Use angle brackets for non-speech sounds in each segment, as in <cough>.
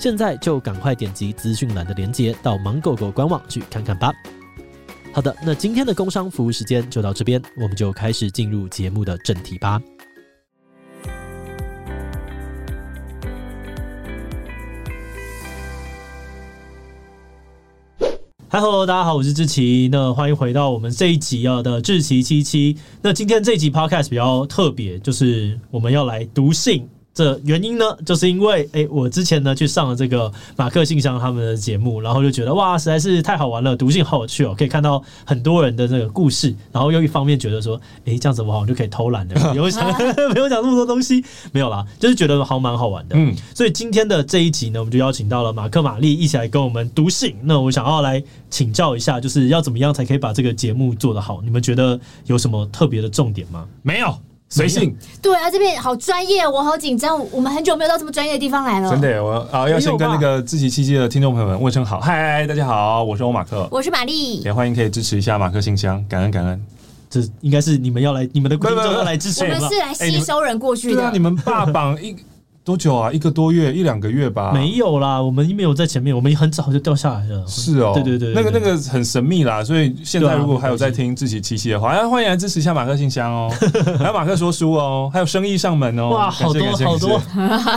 现在就赶快点击资讯栏的链接，到芒果果官网去看看吧。好的，那今天的工商服务时间就到这边，我们就开始进入节目的正题吧。Hello，大家好，我是志奇，那欢迎回到我们这一集啊的志奇七七。那今天这一集 Podcast 比较特别，就是我们要来读信。这原因呢，就是因为诶，我之前呢去上了这个马克信箱他们的节目，然后就觉得哇，实在是太好玩了，读信好有趣哦，可以看到很多人的这个故事，然后又一方面觉得说，诶，这样子我好像就可以偷懒了，不用想，没有讲那么多东西，没有啦，<laughs> 就是觉得好蛮好玩的。嗯，所以今天的这一集呢，我们就邀请到了马克玛丽一起来跟我们读信。那我想要来请教一下，就是要怎么样才可以把这个节目做得好？你们觉得有什么特别的重点吗？没有。随性，<laughs> 对啊，这边好专业，我好紧张。我们很久没有到这么专业的地方来了。真的，我啊要先跟那个自己七七的听众朋友们问声好，嗨，大家好，我是欧马克，我是玛丽，也欢迎可以支持一下马克信箱，感恩感恩。这应该是你们要来，你们的观众要来支持，我们是来吸收人过去的。对啊，你们霸榜一。多久啊？一个多月，一两个月吧。没有啦，我们没有在前面，我们很早就掉下来了。是哦，对对对，那个那个很神秘啦。所以现在如果还有在听自己七七的话，欢迎来支持一下马克信箱哦，<laughs> 还有马克说书哦，还有生意上门哦。哇，好多好多。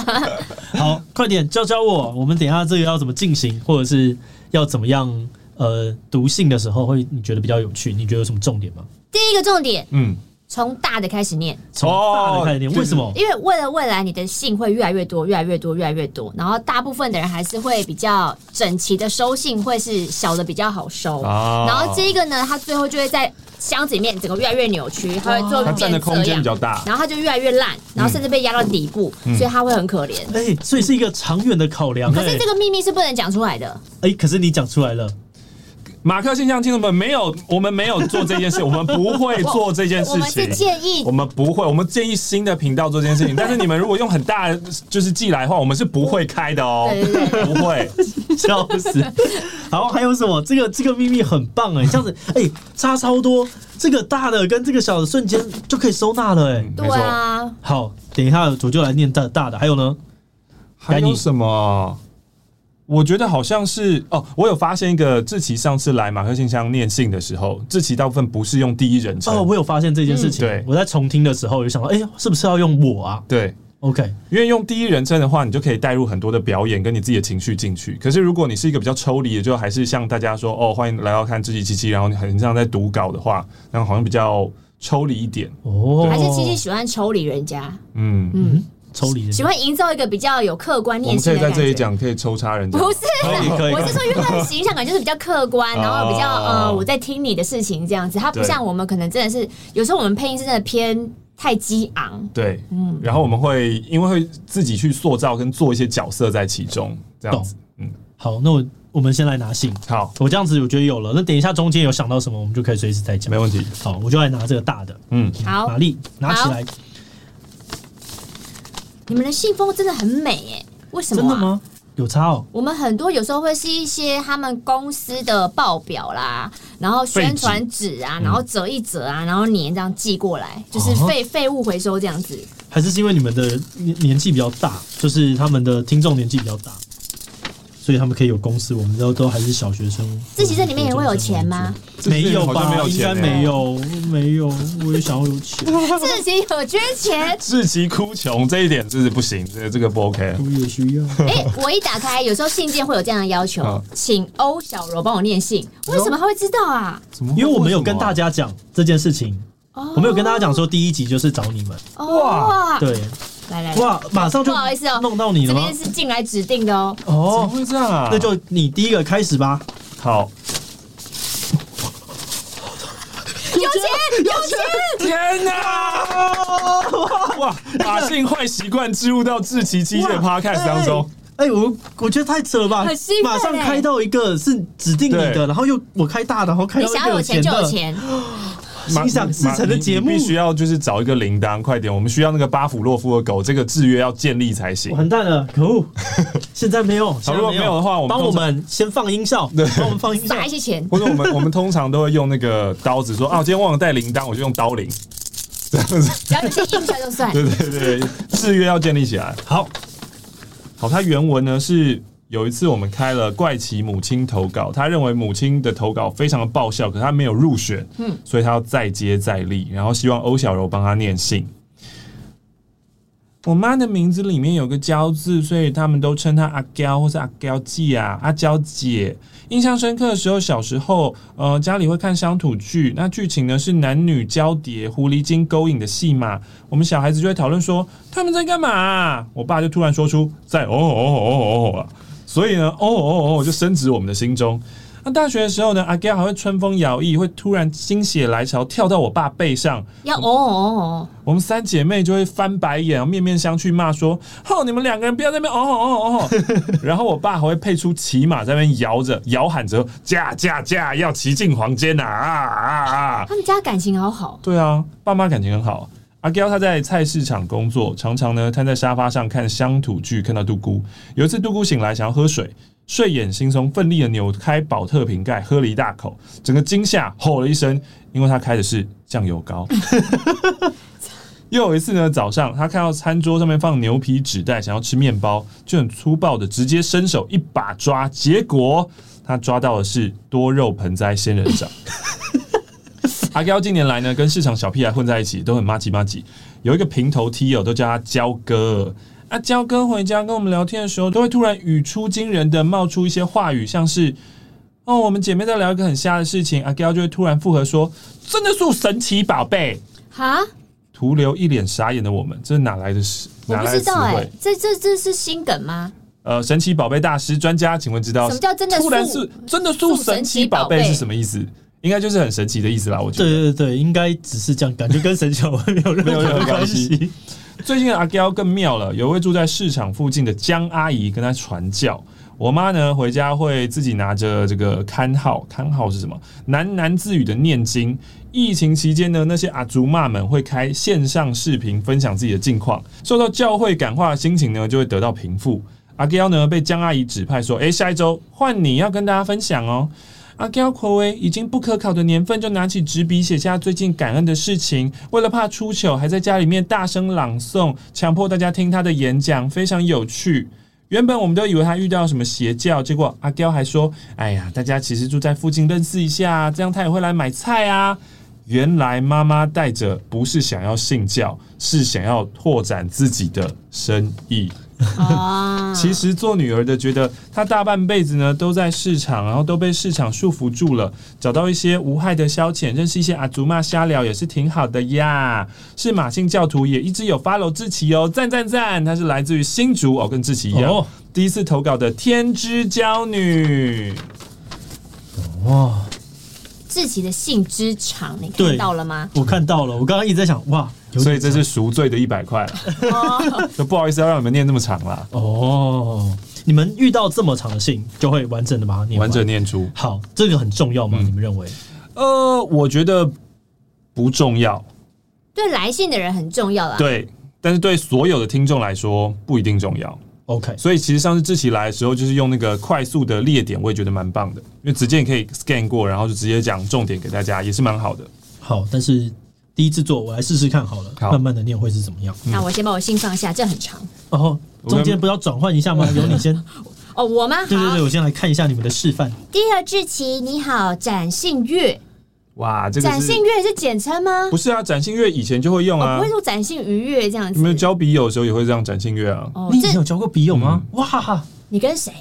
<laughs> 好，快点教教我，我们等一下这个要怎么进行，或者是要怎么样？呃，读信的时候会你觉得比较有趣？你觉得有什么重点吗？第一个重点，嗯。从大的开始念，从大的开始念，为什么？因为为了未来你的信会越来越多，越来越多，越来越多，然后大部分的人还是会比较整齐的收信，会是小的比较好收。然后这个呢，它最后就会在箱子里面整个越来越扭曲，它会做变这样，比较大，然后它就越来越烂，然后甚至被压到底部，所以它会很可怜。哎，所以是一个长远的考量。可是这个秘密是不能讲出来的。哎，可是你讲出来了。马克信箱听众们没有，我们没有做这件事，我们不会做这件 <laughs> 事情。我们是建议，我们不会，我们建议新的频道做这件事情。<laughs> 但是你们如果用很大就是寄来的话，我们是不会开的哦，不会，<laughs> 笑死。好，还有什么？这个这个秘密很棒哎，这样子哎，差超多。这个大的跟这个小的瞬间就可以收纳了哎。对啊。好，等一下我就来念大大的。还有呢？还有什么？我觉得好像是哦，我有发现一个志奇上次来马克信箱念信的时候，志奇大部分不是用第一人称。哦，我有发现这件事情。嗯、对，我在重听的时候有想到，哎，是不是要用我啊？对，OK，因为用第一人称的话，你就可以带入很多的表演跟你自己的情绪进去。可是如果你是一个比较抽离的，就还是像大家说哦，欢迎来到看志奇七七，然后你很像在读稿的话，然后好像比较抽离一点。哦，还是七七喜欢抽离人家？嗯嗯。嗯抽离，喜欢营造一个比较有客观念性的。我们可以在这里讲，可以抽插人家。不是，我是说，因为他的形象感就是比较客观，<laughs> 然后比较呃，我在听你的事情这样子。他不像我们，可能真的是有时候我们配音是真的偏太激昂。对，嗯。然后我们会因为会自己去塑造跟做一些角色在其中，这样子。嗯，好，那我我们先来拿信。好，我这样子我觉得有了。那等一下中间有想到什么，我们就可以随时再讲。没问题。好，我就来拿这个大的。嗯，好，玛丽拿起来。你们的信封真的很美耶，为什么、啊？真的吗？有差哦。我们很多有时候会是一些他们公司的报表啦，然后宣传纸啊，然后折一折啊，然后粘这样寄过来，就是废废物回收这样子。还是是因为你们的年年纪比较大，就是他们的听众年纪比较大。所以他们可以有公司。我们都都还是小学生。志祺这里面也会有钱吗？没有吧？没有钱，应该没有，没有。我也想要有钱。自己有缺钱，自己哭穷这一点就是不行，这个这个不 OK。我也需要。哎、欸，我一打开，有时候信件会有这样的要求，请欧小柔帮我念信。为什么他会知道啊？因为我没有跟大家讲这件事情。我没有跟大家讲说第一集就是找你们。哇，对。来来哇！马上就不好意思哦，弄到你了吗？这边是进来指定的哦。哦，怎么会这样啊？那就你第一个开始吧。好，<laughs> 有钱，有钱！天哪！哇，把性坏习惯植入到志奇机械的 Podcast 当中。哎，我我觉得太扯了吧！马上开到一个是指定你的，然后又我开大的，然后开到一个有钱的。<gasps> 心想事成的节目必须要就是找一个铃铛，快点！我们需要那个巴甫洛夫的狗，这个制约要建立才行。完蛋了，可恶！<laughs> 现在没有，如果没有的话，我们帮我们先放音效，对，帮我们放音效，撒一些钱。或者我们我们通常都会用那个刀子说啊，我今天忘了带铃铛，我就用刀铃，这样子，只要你先印出来就算。<laughs> 对对对，制约要建立起来。好，好，它原文呢是。有一次我们开了怪奇母亲投稿，他认为母亲的投稿非常的爆笑，可是他没有入选，嗯，所以他要再接再厉，然后希望欧小柔帮他念信。我妈的名字里面有个娇字，所以他们都称她阿娇或是阿娇姐啊，阿娇姐。印象深刻的时候，小时候，呃，家里会看乡土剧，那剧情呢是男女交叠、狐狸精勾引的戏码，我们小孩子就会讨论说他们在干嘛啊？我爸就突然说出在哦哦哦哦哦啊。所以呢，哦哦哦，就深植我们的心中。那大学的时候呢，阿娇还会春风摇曳，会突然心血来潮跳到我爸背上，要哦哦哦。我们三姐妹就会翻白眼，面面相觑，骂说：“哼，你们两个人不要在那边哦哦哦哦。” <laughs> 然后我爸还会配出骑马在那边摇着，摇喊着：“驾驾驾，要骑进房间呐！”啊啊啊！他们家感情好好。对啊，爸妈感情很好。阿娇他在菜市场工作，常常呢瘫在沙发上看乡土剧，看到杜姑。有一次杜姑醒来想要喝水，睡眼惺忪，奋力的扭开宝特瓶盖，喝了一大口，整个惊吓，吼了一声，因为他开的是酱油膏。<laughs> 又有一次呢，早上他看到餐桌上面放牛皮纸袋，想要吃面包，就很粗暴的直接伸手一把抓，结果他抓到的是多肉盆栽仙人掌。<laughs> 阿娇近年来呢，跟市场小屁孩混在一起，都很麻吉麻吉。有一个平头 T 友都叫他娇哥。阿娇哥回家跟我们聊天的时候，都会突然语出惊人的冒出一些话语，像是“哦，我们姐妹在聊一个很瞎的事情”，阿娇就会突然附和说：“真的是神奇宝贝。”哈，徒留一脸傻眼的我们，这是哪来的词？我不知道哎、欸，<laughs> 这这这是新梗吗？呃，神奇宝贝大师专家，请问知道什么叫真的？突然是真的素神奇宝贝是什么意思？应该就是很神奇的意思啦，我觉得。对对对，应该只是这样，感觉跟神奇没有任何关系。最近的阿娇更妙了，有一位住在市场附近的江阿姨跟她传教。我妈呢回家会自己拿着这个刊号，刊号是什么？喃喃自语的念经。疫情期间呢，那些阿祖妈们会开线上视频分享自己的近况，受到教会感化的心情呢就会得到平复。阿娇呢被江阿姨指派说：“诶，下一周换你要跟大家分享哦。”阿娇口味已经不可考的年份，就拿起纸笔写下最近感恩的事情。为了怕出糗，还在家里面大声朗诵，强迫大家听他的演讲，非常有趣。原本我们都以为他遇到什么邪教，结果阿娇还说：“哎呀，大家其实住在附近，认识一下，这样他也会来买菜啊。”原来妈妈带着不是想要信教，是想要拓展自己的生意。啊，<laughs> 其实做女儿的觉得她大半辈子呢都在市场，然后都被市场束缚住了。找到一些无害的消遣，认识一些阿祖妈瞎聊也是挺好的呀。是马姓教徒也一直有 follow 志奇哦，赞赞赞！她是来自于新竹哦，跟志奇一样，哦、第一次投稿的天之骄女。哇，志奇的性之长，你看到了吗？我看到了，我刚刚一直在想，哇。所以这是赎罪的一百块了，<laughs> 就不好意思要让你们念这么长了。哦，你们遇到这么长的信，就会完整的把它念完，完整念出。好，这个很重要吗？嗯、你们认为？呃，我觉得不重要。对来信的人很重要啦。对，但是对所有的听众来说不一定重要。OK，所以其实上次志奇来的时候，就是用那个快速的列点，我也觉得蛮棒的，因为直接你可以 scan 过，然后就直接讲重点给大家，也是蛮好的。好，但是。第一次做，我来试试看好了，好慢慢的念会是怎么样？那我先把我信放下，这很长。哦，中间不要转换一下吗？由你先。<laughs> 哦，我吗？对对对，我先来看一下你们的示范。第二志奇，你好，展信月。哇，这个展信月是简称吗？不是啊，展信月以前就会用啊，哦、不会说展信愉悦这样子。你们交笔友的时候也会这样展信月啊？哦，你以前有交过笔友吗？嗯、哇，你跟谁？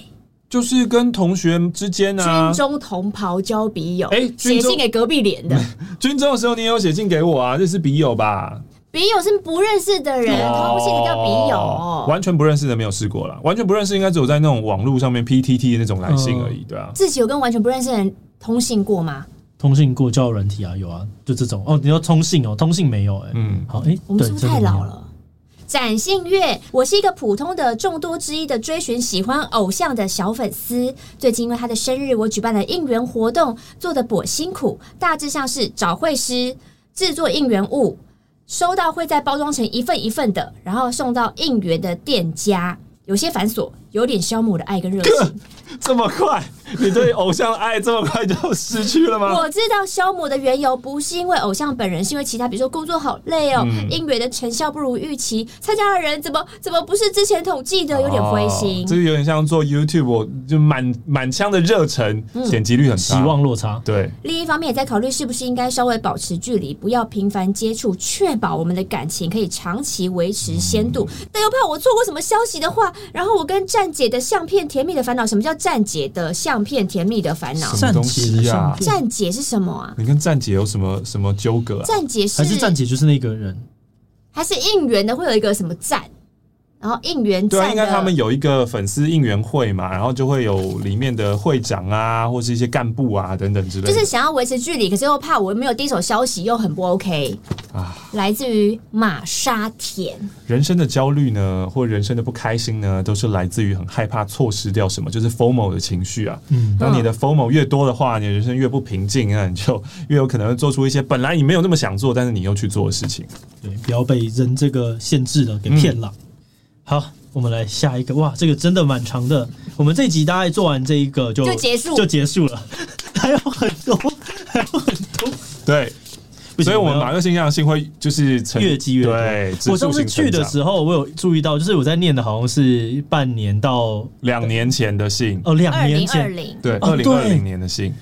就是跟同学之间啊，军中同袍交笔友，哎，写信给隔壁连的。<laughs> 军中的时候你也有写信给我啊，这是笔友吧？笔友是不认识的人，通信的叫笔友，完全不认识的没有试过了，完全不认识应该只有在那种网络上面 PTT 的那种来信而已，对啊。自己有跟完全不认识的人通信过吗？通信过交友软体啊，有啊，就这种哦。你说通信哦，通信没有哎，嗯，好哎，我们是不是太老了？展信乐，我是一个普通的众多之一的追寻喜欢偶像的小粉丝。最近因为他的生日，我举办了应援活动，做的颇辛苦。大致上是找会师制作应援物，收到会再包装成一份一份的，然后送到应援的店家。有些繁琐，有点消磨我的爱跟热情。<laughs> 这么快？你对偶像的爱这么快就失去了吗？我知道消磨的缘由不是因为偶像本人，是因为其他，比如说工作好累哦，嗯、应援的成效不如预期，参加的人怎么怎么不是之前统计的，有点灰心。哦、这个有点像做 YouTube，就满满腔的热忱，点击率很差，期望落差。对。另一方面也在考虑是不是应该稍微保持距离，不要频繁接触，确保我们的感情可以长期维持鲜度，嗯、但又怕我错过什么消息的话，然后我跟站姐的相片甜蜜的烦恼。什么叫站姐的相片甜蜜的烦恼？什么东西啊？站姐是什么啊？你跟站姐有什么什么纠葛啊？站姐是还是站姐就是那个人？还是应援的会有一个什么站？然后应援对，应该他们有一个粉丝应援会嘛，然后就会有里面的会长啊，或是一些干部啊等等之类的。就是想要维持距离，可是又怕我没有第一手消息，又很不 OK 啊。来自于马沙田。人生的焦虑呢，或人生的不开心呢，都是来自于很害怕错失掉什么，就是 FOMO 的情绪啊。嗯，当你的 FOMO 越多的话，你的人生越不平静，那你就越有可能做出一些本来你没有那么想做，但是你又去做的事情。对，不要被人这个限制了，给骗了。嗯好，我们来下一个。哇，这个真的蛮长的。我们这集大概做完这一个就就结束，就结束了。<laughs> 还有很多，还有很多。对，所以我们马克信箱信会就是越积越多。对，我上次去的时候，我有注意到，就是我在念的好像是半年到两年前的信哦，两年前，2020对，二零二零年的信。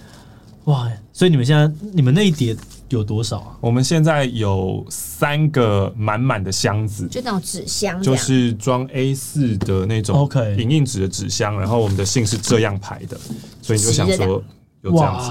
哇，所以你们现在你们那一叠。有多少啊？我们现在有三个满满的箱子，就那种纸箱，就是装 A 四的那种影印纸的纸箱。然后我们的信是这样排的，所以你就想说有这样子，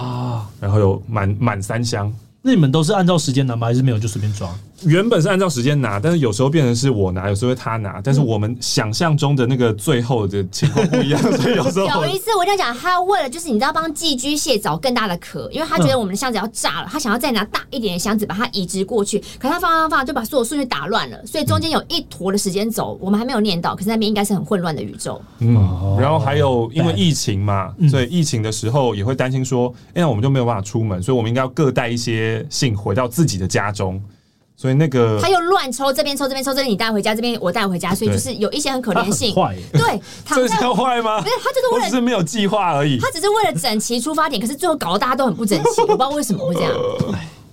然后有满满三箱。那你们都是按照时间拿吗？还是没有就随便装？原本是按照时间拿，但是有时候变成是我拿，有时候他拿。但是我们想象中的那个最后的情况不一样，<laughs> 所以有时候有一次我就讲，他为了就是你知道帮寄居蟹找更大的壳，因为他觉得我们的箱子要炸了，他想要再拿大一点的箱子把它移植过去。可他放放放就把所有顺序打乱了，所以中间有一坨的时间轴，我们还没有念到。可是那边应该是很混乱的宇宙。嗯，然后还有因为疫情嘛，所以疫情的时候也会担心说，哎，那我们就没有办法出门，所以我们应该要各带一些信回到自己的家中。所以那个他又乱抽，这边抽这边抽这边，你带回家，这边我带回家，所以就是有一些很可怜性。坏，对，这是坏吗？不是，他就是为了只是没有计划而已。他只是为了整齐出发点，可是最后搞得大家都很不整齐，我不知道为什么会这样。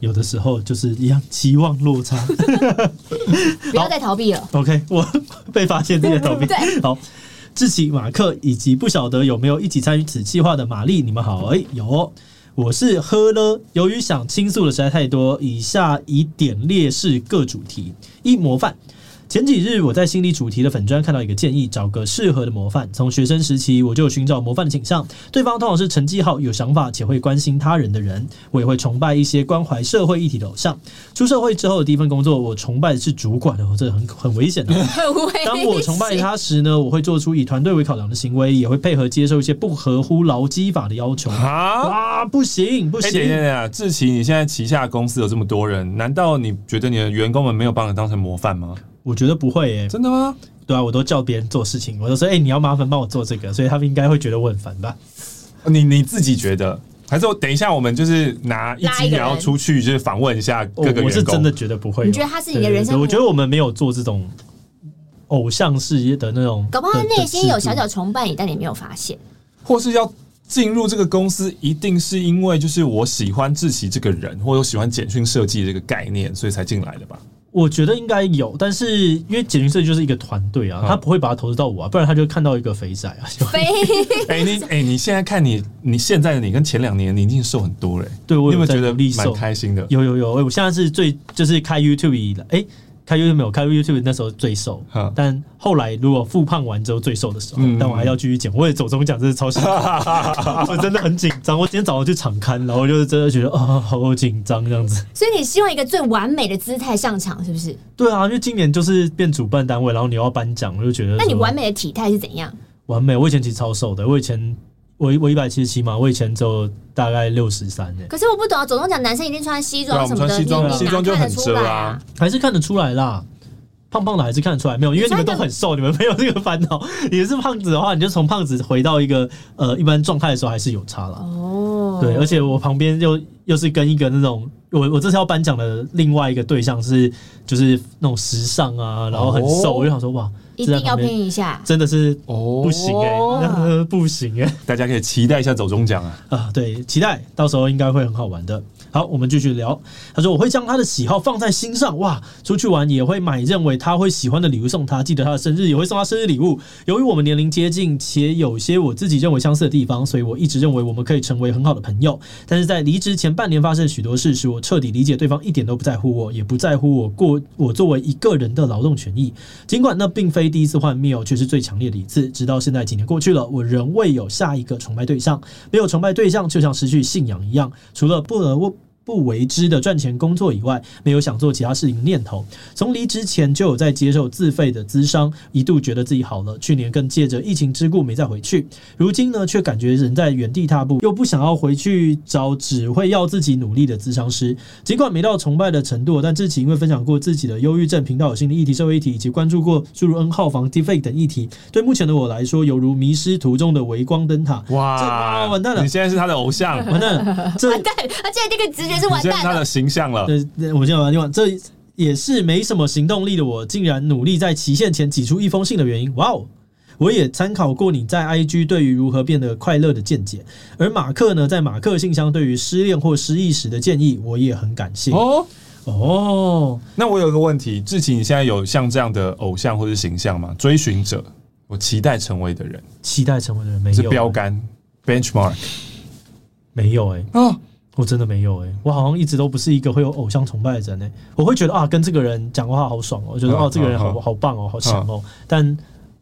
有的时候就是一样，期望落差。<laughs> 不要再逃避了。OK，我 <laughs> 被发现这个逃避。<laughs> 对，好，志奇、马克以及不晓得有没有一起参与此计划的玛丽，你们好。哎，有。我是喝了，由于想倾诉的实在太多，以下以点列式各主题：一、模范。前几日我在心理主题的粉专看到一个建议，找个适合的模范。从学生时期我就有寻找模范的倾向，对方通常是成绩好、有想法且会关心他人的人。我也会崇拜一些关怀社会议题的偶像。出社会之后的第一份工作，我崇拜的是主管哦，这很很危险的。当我崇拜他时呢，我会做出以团队为考量的行为，也会配合接受一些不合乎劳基法的要求。啊，不行不行！等一下，志奇，你现在旗下公司有这么多人，难道你觉得你的员工们没有把你当成模范吗？我觉得不会耶、欸，真的吗？对啊，我都叫别人做事情，我都说，哎、欸，你要麻烦帮我做这个，所以他们应该会觉得我很烦吧？你你自己觉得？还是我等一下，我们就是拿一集然后出去，就是访问一下各个员工。我是真的觉得不会。你觉得他是你的人生？我觉得我们没有做这种偶像式的那种，搞不好他内心有小小崇拜你，但你没有发现。或是要进入这个公司，一定是因为就是我喜欢志奇这个人，或者我喜欢简讯设计这个概念，所以才进来的吧？我觉得应该有，但是因为简讯社就是一个团队啊，他不会把它投资到我啊，不然他就看到一个肥仔啊。<laughs> 肥，哎你哎你现在看你你现在的你跟前两年你已经瘦很多了，对我有没有觉得蛮开心的？有有有，我现在是最就是开 YouTube 以来，哎。开 YouTube 没有开 YouTube 那时候最瘦，但后来如果复胖完之后最瘦的时候，但我还要继续减。我也走中奖，真是超辛苦，<laughs> 我真的很紧张。我今天早上去场刊，然后就是真的觉得啊，好紧张这样子。所以你希望一个最完美的姿态上场，是不是？对啊，因为今年就是变主办单位，然后你要颁奖，我就觉得。那你完美的体态是怎样？完美，我以前其实超瘦的，我以前。我我一百七十七嘛，我以前就大概六十三诶。可是我不懂啊，总共讲男生一定穿西装什么的，西装西装就很遮啊，还是看得出来啦。胖胖的还是看得出来，没有，因为你们都很瘦，你们没有这个烦恼。<laughs> 你是胖子的话，你就从胖子回到一个呃一般状态的时候，还是有差了。哦，对，而且我旁边又又是跟一个那种，我我这次要颁奖的另外一个对象是就是那种时尚啊，然后很瘦，我就想说哇。一定要拼一下，真的是不行哎、欸哦，<laughs> 不行哎、欸，大家可以期待一下走中奖啊！啊，对，期待到时候应该会很好玩的。好，我们继续聊。他说：“我会将他的喜好放在心上，哇，出去玩也会买认为他会喜欢的礼物送他。记得他的生日也会送他生日礼物。由于我们年龄接近，且有些我自己认为相似的地方，所以我一直认为我们可以成为很好的朋友。但是在离职前半年发生许多事，使我彻底理解对方一点都不在乎我，也不在乎我过我作为一个人的劳动权益。尽管那并非第一次换 mail，却是最强烈的一次。直到现在几年过去了，我仍未有下一个崇拜对象。没有崇拜对象，就像失去信仰一样，除了不得我。”不为之的赚钱工作以外，没有想做其他事情的念头。从离职前就有在接受自费的咨商，一度觉得自己好了。去年更借着疫情之故没再回去。如今呢，却感觉人在原地踏步，又不想要回去找只会要自己努力的咨商师。尽管没到崇拜的程度，但志祺因为分享过自己的忧郁症、频道有心理议题、社会议题，以及关注过诸如 N 号房 Deepfake 等议题，对目前的我来说，犹如迷失途中的微光灯塔。哇，完蛋了！你现在是他的偶像，完蛋了！这 <laughs> 完蛋！他现在这个直觉。是完蛋他的形象了。对，我先把它念完。这也是没什么行动力的我，竟然努力在期限前挤出一封信的原因。哇哦！我也参考过你在 IG 对于如何变得快乐的见解，而马克呢，在马克信箱对于失恋或失意时的建议，我也很感谢。哦哦，那我有一个问题，志祺，你现在有像这样的偶像或是形象吗？追寻者，我期待成为的人，期待成为的人没有、欸、是标杆 benchmark 没有哎、欸、哦。我真的没有哎、欸，我好像一直都不是一个会有偶像崇拜的人哎、欸，我会觉得啊，跟这个人讲话好爽哦、喔，我觉得哦，这个人好好棒哦、喔，好强哦、喔，但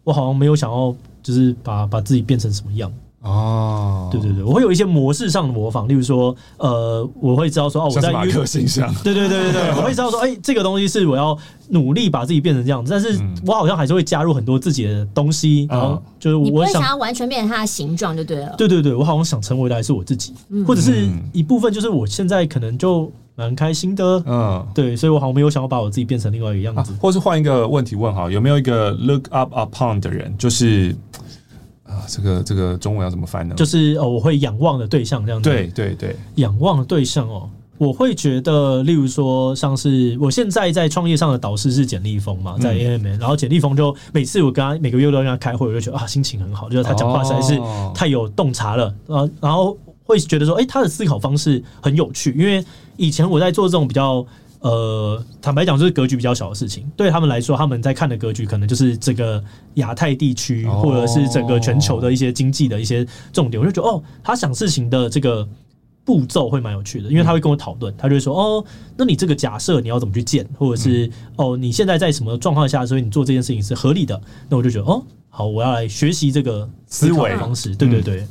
我好像没有想要就是把把自己变成什么样。哦，对对对，我会有一些模式上的模仿，例如说，呃，我会知道说，哦，我在马克形象，对对对对对，我会知道说，哎、欸，这个东西是我要努力把自己变成这样子，但是我好像还是会加入很多自己的东西，然后就是我不会想要完全变成它的形状就对了。对对对，我好像想成为的还是我自己，或者是一部分，就是我现在可能就蛮开心的，嗯，对，所以我好像没有想要把我自己变成另外一个样子，啊、或是换一个问题问哈，有没有一个 look up upon 的人，就是。啊，这个这个中文要怎么翻呢？就是哦，我会仰望的对象这样子。对对对，仰望的对象哦，我会觉得，例如说，像是我现在在创业上的导师是简立峰嘛，在 AMM，然后简立峰就每次我跟他每个月都跟他开会，我就觉得啊，心情很好，就是他讲话实在是太有洞察了啊，然后会觉得说，哎，他的思考方式很有趣，因为以前我在做这种比较。呃，坦白讲，就是格局比较小的事情，对他们来说，他们在看的格局可能就是这个亚太地区，或者是整个全球的一些经济的一些重点。我就觉得，哦，他想事情的这个步骤会蛮有趣的，因为他会跟我讨论，他就会说，哦，那你这个假设你要怎么去建，或者是哦，你现在在什么状况下，所以你做这件事情是合理的，那我就觉得，哦，好，我要来学习这个思维方式，对对对，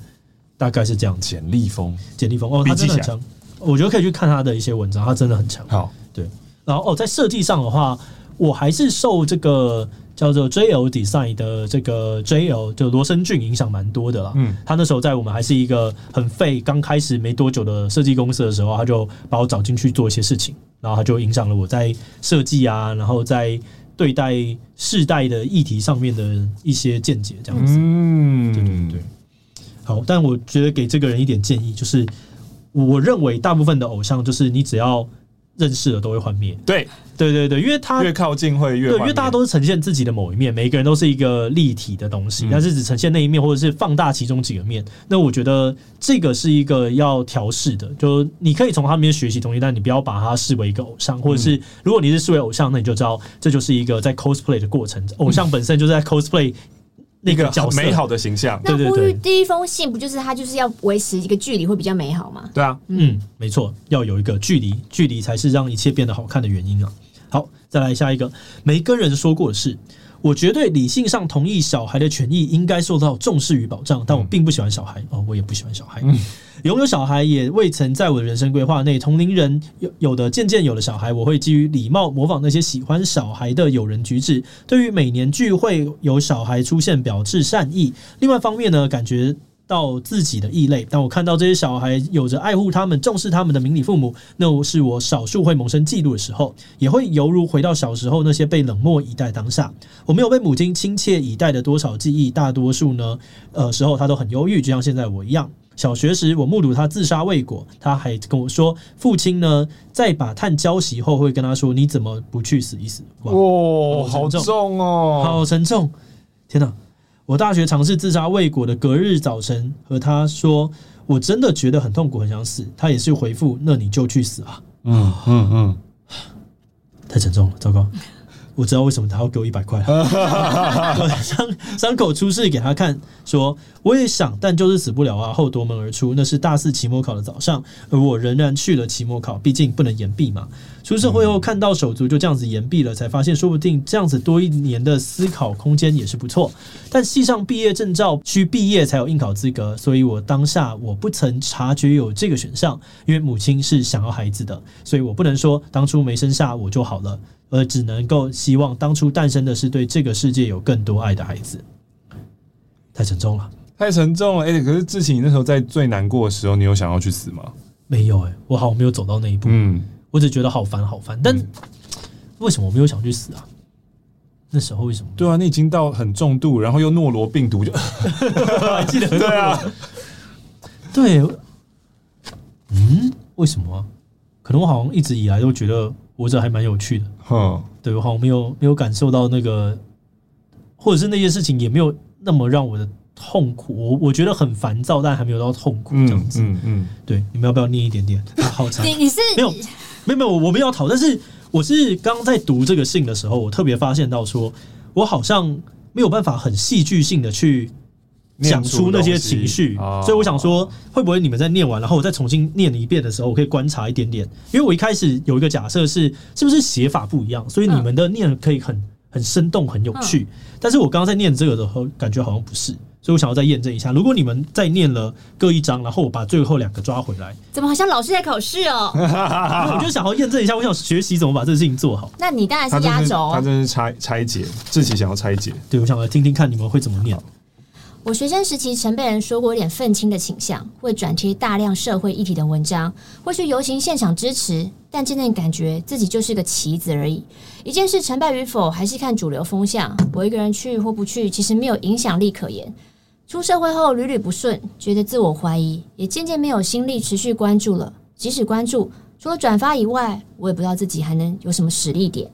大概是这样。简历风，简历风，哦，他真的很强，我觉得可以去看他的一些文章，他真的很强。好。对，然后哦，在设计上的话，我还是受这个叫做 JL Design 的这个 JL 就罗生俊影响蛮多的啦。嗯，他那时候在我们还是一个很废、刚开始没多久的设计公司的时候，他就把我找进去做一些事情，然后他就影响了我在设计啊，然后在对待世代的议题上面的一些见解，这样子。嗯，对对对。好，但我觉得给这个人一点建议，就是我认为大部分的偶像，就是你只要。认识的都会幻灭。对，对对对，因为他越靠近会越，对，因为大家都是呈现自己的某一面，每一个人都是一个立体的东西，嗯、但是只呈现那一面，或者是放大其中几个面。那我觉得这个是一个要调试的，就你可以从他们那边学习东西，但你不要把它视为一个偶像，或者是如果你是视为偶像，那你就知道这就是一个在 cosplay 的过程，偶像本身就是在 cosplay。那个角美好的形象，对对对第一封信不就是他就是要维持一个距离会比较美好吗？对啊，嗯，没错，要有一个距离，距离才是让一切变得好看的原因啊。好，再来下一个，没跟人说过的事。我绝对理性上同意小孩的权益应该受到重视与保障，但我并不喜欢小孩哦，我也不喜欢小孩。嗯，拥有小孩也未曾在我的人生规划内。同龄人有有的渐渐有了小孩，我会基于礼貌模仿那些喜欢小孩的友人举止。对于每年聚会有小孩出现，表示善意。另外一方面呢，感觉。到自己的异类，当我看到这些小孩有着爱护他们、重视他们的明理父母，那是我少数会萌生嫉妒的时候，也会犹如回到小时候那些被冷漠以待当下。我没有被母亲亲切以待的多少记忆，大多数呢，呃，时候他都很忧郁，就像现在我一样。小学时，我目睹他自杀未果，他还跟我说，父亲呢在把炭浇熄后会跟他说：“你怎么不去死一死？”哇，哦、好重哦，好沉重！天哪！我大学尝试自杀未果的隔日早晨，和他说：“我真的觉得很痛苦，很想死。”他也是回复：“那你就去死啊！”嗯嗯嗯，太沉重了，糟糕。我知道为什么他要给我一百块。<laughs> 伤伤口出示给他看，说我也想，但就是死不了啊。后夺门而出。那是大四期末考的早上，而我仍然去了期末考，毕竟不能延毕嘛。出社会后看到手足就这样子延毕了，才发现说不定这样子多一年的思考空间也是不错。但系上毕业证照需毕业才有应考资格，所以我当下我不曾察觉有这个选项，因为母亲是想要孩子的，所以我不能说当初没生下我就好了。而只能够希望当初诞生的是对这个世界有更多爱的孩子。太沉重了，太沉重了。哎、欸，可是志祺，你那时候在最难过的时候，你有想要去死吗？没有、欸，哎，我好像没有走到那一步。嗯，我只觉得好烦，好烦。但、嗯、为什么我没有想去死啊？那时候为什么？对啊，你已经到很重度，然后又诺罗病毒就，<laughs> 还记得？对啊，对，嗯，为什么？可能我好像一直以来都觉得。活着还蛮有趣的，嗯，对，我好像没有没有感受到那个，或者是那些事情也没有那么让我的痛苦，我我觉得很烦躁，但还没有到痛苦这样子，嗯嗯，嗯，对，你们要不要念一点点？好长，你你是没有没有没有，我没有讨，但是我是刚刚在读这个信的时候，我特别发现到说，我好像没有办法很戏剧性的去。讲出那些情绪，所以我想说，会不会你们在念完，然后我再重新念一遍的时候，我可以观察一点点？因为我一开始有一个假设是，是不是写法不一样，所以你们的念可以很很生动、很有趣。但是我刚刚在念这个的时候，感觉好像不是，所以我想要再验证一下。如果你们再念了各一章，然后我把最后两个抓回来，怎么好像老师在考试哦？<laughs> 我就想要验证一下，我想学习怎么把这个事情做好。<laughs> 那你当然是压轴，他真是拆拆解，自己想要拆解。对，我想来听听看你们会怎么念。我学生时期曾被人说过有点愤青的倾向，会转贴大量社会议题的文章，会去游行现场支持，但渐渐感觉自己就是个棋子而已。一件事成败与否，还是看主流风向。我一个人去或不去，其实没有影响力可言。出社会后屡屡不顺，觉得自我怀疑，也渐渐没有心力持续关注了。即使关注，除了转发以外，我也不知道自己还能有什么实力点。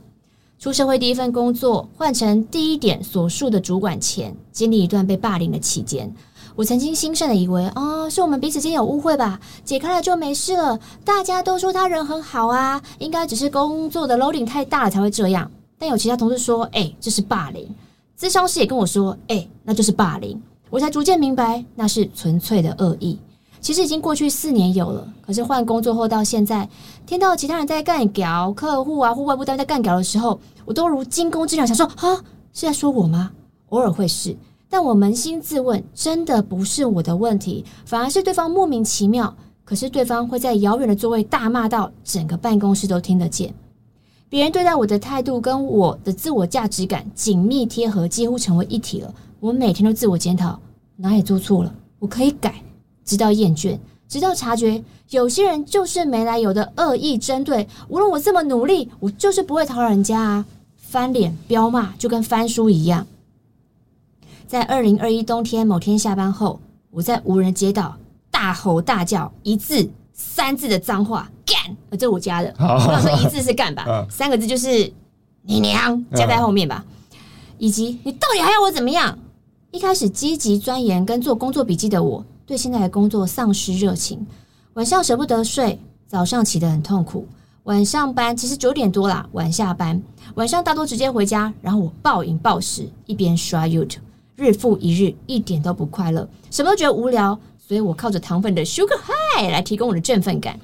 出社会第一份工作换成第一点所述的主管前，经历一段被霸凌的期间，我曾经兴盛的以为、哦，是我们彼此间有误会吧，解开了就没事了。大家都说他人很好啊，应该只是工作的 loading 太大了才会这样。但有其他同事说，哎、欸，这是霸凌。咨商师也跟我说，哎、那就是霸凌。我才逐渐明白，那是纯粹的恶意。其实已经过去四年有了，可是换工作后到现在，听到其他人在干譙客户啊或外部单位在干譙的时候，我都如惊弓之鸟，想说啊，是在说我吗？偶尔会是，但我扪心自问，真的不是我的问题，反而是对方莫名其妙。可是对方会在遥远的座位大骂到整个办公室都听得见，别人对待我的态度跟我的自我价值感紧密贴合，几乎成为一体了。我每天都自我检讨，哪里做错了，我可以改。直到厌倦，直到察觉，有些人就是没来由的恶意针对。无论我这么努力，我就是不会讨人家啊！翻脸飙骂就跟翻书一样。在二零二一冬天某天下班后，我在无人街道大吼大叫，一字三字的脏话干，呃，这是我加的，我想说一字是干吧，三个字就是你娘加在后面吧，以及你到底还要我怎么样？一开始积极钻研跟做工作笔记的我，对现在的工作丧失热情，晚上舍不得睡，早上起得很痛苦。晚上班其实九点多啦，晚下班，晚上大多直接回家，然后我暴饮暴食，一边刷 YouTube，日复一日，一点都不快乐，什么都觉得无聊，所以我靠着糖分的 Sugar High 来提供我的振奋感。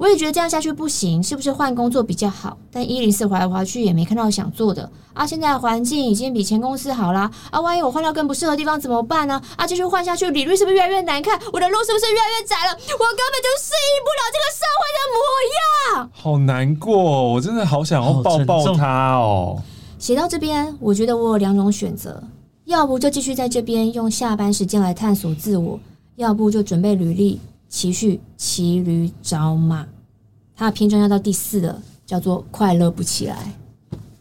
我也觉得这样下去不行，是不是换工作比较好？但一零四滑来滑去也没看到想做的啊！现在环境已经比前公司好啦。啊！万一我换到更不适合的地方怎么办呢？啊！继续换下去，履历是不是越来越难看？我的路是不是越来越窄了？我根本就适应不了这个社会的模样。好难过，我真的好想要抱抱他哦。写到这边，我觉得我有两种选择：要不就继续在这边用下班时间来探索自我；要不就准备履历。期许骑驴找马，他的篇章要到第四了，叫做快乐不起来。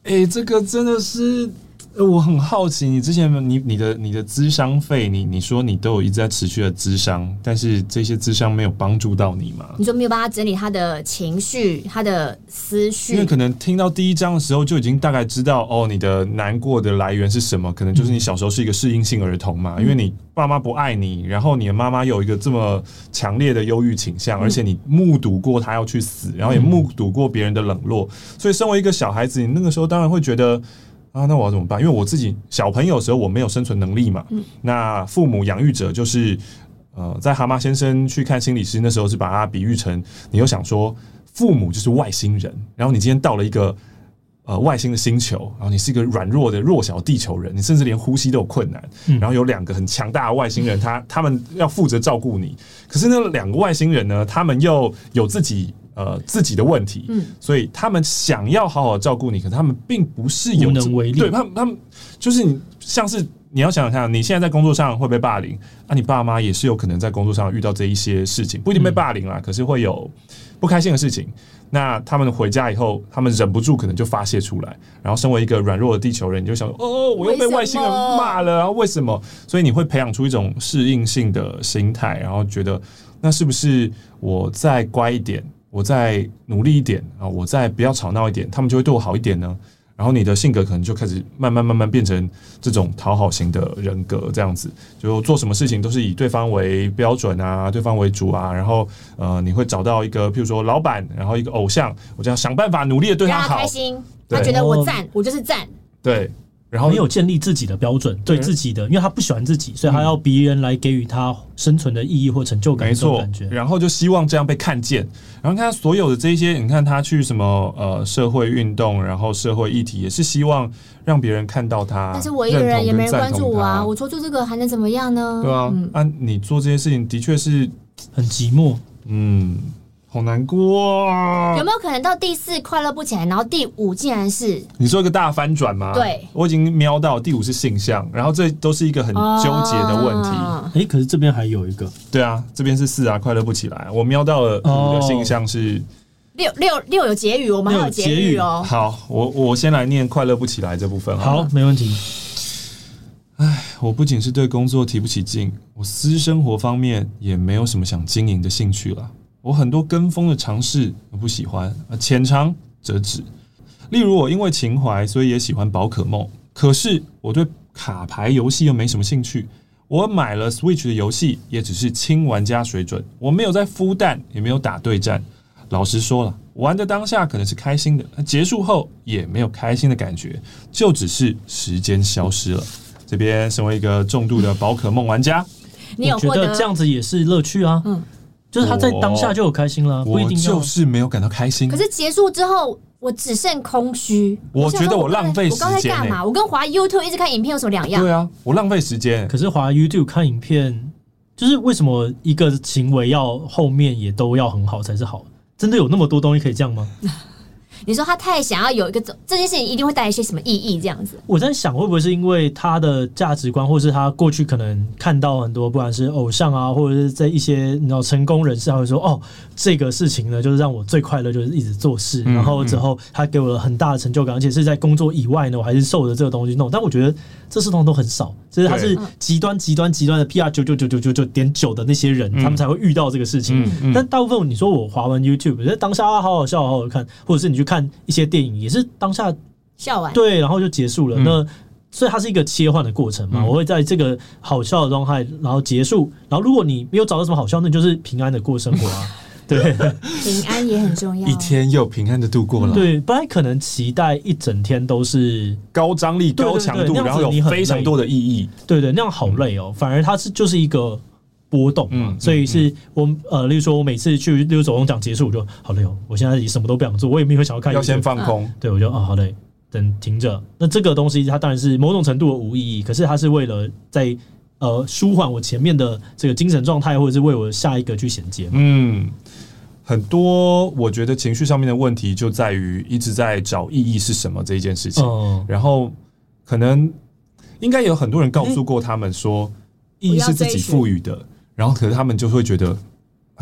哎、这个真的是。我很好奇，你之前你你的你的咨商费，你你说你都有一直在持续的咨商，但是这些咨商没有帮助到你吗？你说没有帮他整理他的情绪、他的思绪？因为可能听到第一章的时候就已经大概知道哦，你的难过的来源是什么？可能就是你小时候是一个适应性儿童嘛，嗯、因为你爸妈不爱你，然后你的妈妈有一个这么强烈的忧郁倾向，而且你目睹过他要去死，然后也目睹过别人的冷落，所以身为一个小孩子，你那个时候当然会觉得。啊，那我要怎么办？因为我自己小朋友的时候我没有生存能力嘛。嗯。那父母养育者就是，呃，在蛤蟆先生去看心理师那时候是把他比喻成，你又想说父母就是外星人，然后你今天到了一个呃外星的星球，然后你是一个软弱的弱小地球人，你甚至连呼吸都有困难。嗯。然后有两个很强大的外星人，他他们要负责照顾你，可是那两个外星人呢，他们又有自己。呃，自己的问题，嗯，所以他们想要好好照顾你，可是他们并不是有能为力。对，他们，他们就是你，像是你要想想看，你现在在工作上会被霸凌，啊，你爸妈也是有可能在工作上遇到这一些事情，不一定被霸凌啦，嗯，可是会有不开心的事情。那他们回家以后，他们忍不住可能就发泄出来，然后身为一个软弱的地球人，你就想说，哦，我又被外星人骂了，然后为什么？所以你会培养出一种适应性的心态，然后觉得那是不是我再乖一点？我再努力一点啊，我再不要吵闹一点，他们就会对我好一点呢。然后你的性格可能就开始慢慢慢慢变成这种讨好型的人格，这样子就做什么事情都是以对方为标准啊，对方为主啊。然后呃，你会找到一个譬如说老板，然后一个偶像，我就要想办法努力的对他好，让他开心，他觉得我赞，我就是赞，对。然后没有建立自己的标准，对自己的，因为他不喜欢自己，所以他要别人来给予他生存的意义或成就感。没错，然后就希望这样被看见。然后看他所有的这些，你看他去什么呃社会运动，然后社会议题，也是希望让别人看到他。但是我一个人也没人关注我啊，我做做这个还能怎么样呢？对啊，嗯、啊，你做这些事情的确是很寂寞，嗯。好难过啊！有没有可能到第四快乐不起来，然后第五竟然是你说一个大翻转吗？对，我已经瞄到第五是性向，然后这都是一个很纠结的问题。哎、啊欸，可是这边还有一个，对啊，这边是四啊，快乐不起来。我瞄到了五的性向是六六六有结语，我们还有结语哦。好，我我先来念快乐不起来这部分好。好，没问题。哎，我不仅是对工作提不起劲，我私生活方面也没有什么想经营的兴趣了。我很多跟风的尝试我不喜欢，啊，浅尝辄止。例如，我因为情怀，所以也喜欢宝可梦。可是我对卡牌游戏又没什么兴趣。我买了 Switch 的游戏，也只是轻玩家水准。我没有在孵蛋，也没有打对战。老实说了，玩的当下可能是开心的，结束后也没有开心的感觉，就只是时间消失了。这边身为一个重度的宝可梦玩家，你有觉得这样子也是乐趣啊？嗯。就是他在当下就有开心了，不一定就是没有感到开心。可是结束之后，我只剩空虚。我觉得我浪费时间。我刚才干嘛？我跟华 YouTube 一直看影片有什么两样？对啊，我浪费时间。可是华 YouTube 看影片，就是为什么一个行为要后面也都要很好才是好？真的有那么多东西可以这样吗？你说他太想要有一个这这件事情一定会带来一些什么意义？这样子，我在想会不会是因为他的价值观，或是他过去可能看到很多，不管是偶像啊，或者是在一些你知道成功人士，他会说哦，这个事情呢，就是让我最快乐，就是一直做事，然后之后他给我了很大的成就感，而且是在工作以外呢，我还是受着这个东西弄。但我觉得这四通都很少，就是他是极端极端极端的 PR 九九九九九九点九的那些人，他们才会遇到这个事情。但大部分你说我滑完 YouTube，觉得当下好好笑，好好看，或者是你去看一些电影，也是当下笑完，对，然后就结束了。那所以它是一个切换的过程嘛，我会在这个好笑的状态，然后结束。然后如果你没有找到什么好笑，那就是平安的过生活啊。<laughs> 对，平安也很重要。一天又平安的度过了。对，不太可能期待一整天都是高张力、高强度，然后有非常多的意义。对对，那样好累哦。反而它是就是一个波动嘛，所以是我呃，例如说我每次去例如走钟奖结束，我就好累哦。我现在也什么都不想做，我也没有想要看，要先放空。对，我就啊好累，等停着。那这个东西它当然是某种程度的无意义，可是它是为了在呃舒缓我前面的这个精神状态，或者是为我下一个去衔接。嗯。很多我觉得情绪上面的问题就在于一直在找意义是什么这一件事情，然后可能应该有很多人告诉过他们说意义是自己赋予的，然后可是他们就会觉得。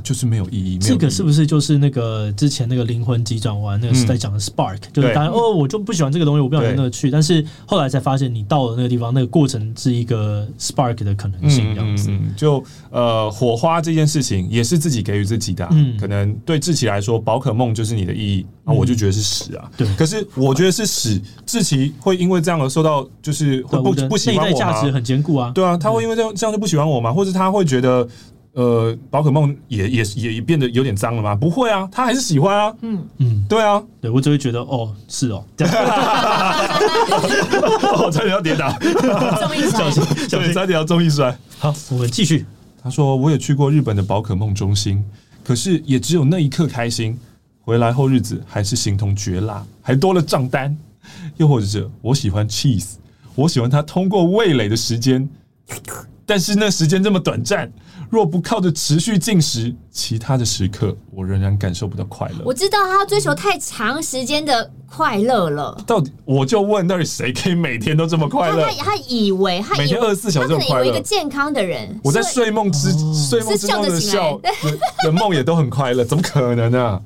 就是没有意义。这个是不是就是那个之前那个灵魂急转弯那个是在讲的 spark？就是大家哦，我就不喜欢这个东西，我不想那个去。但是后来才发现，你到了那个地方，那个过程是一个 spark 的可能性，这样子。就呃，火花这件事情也是自己给予自己的。嗯，可能对志奇来说，宝可梦就是你的意义啊，我就觉得是屎啊。对，可是我觉得是屎，志奇会因为这样而受到，就是会不不喜欢我吗？内在价值很坚固啊。对啊，他会因为这样这样就不喜欢我吗？或者他会觉得？呃，宝可梦也也也变得有点脏了吗？不会啊，他还是喜欢啊。嗯嗯，对啊，对我只会觉得哦，是哦，我 <laughs> 差点要跌倒，综艺摔，小心差点要综艺摔。好，我们继续。他说，我也去过日本的宝可梦中心，可是也只有那一刻开心，回来后日子还是形同绝辣，还多了账单。又或者是我喜欢 cheese，我喜欢它通过味蕾的时间，但是那时间这么短暂。若不靠着持续进食，其他的时刻我仍然感受不到快乐。我知道他追求太长时间的快乐了。到底，我就问，到底谁可以每天都这么快乐？他他以为他每天二十四小时这么快乐，他可能以为一个健康的人，我在睡梦之睡梦之中的笑的梦也都很快乐，怎么可能呢、啊？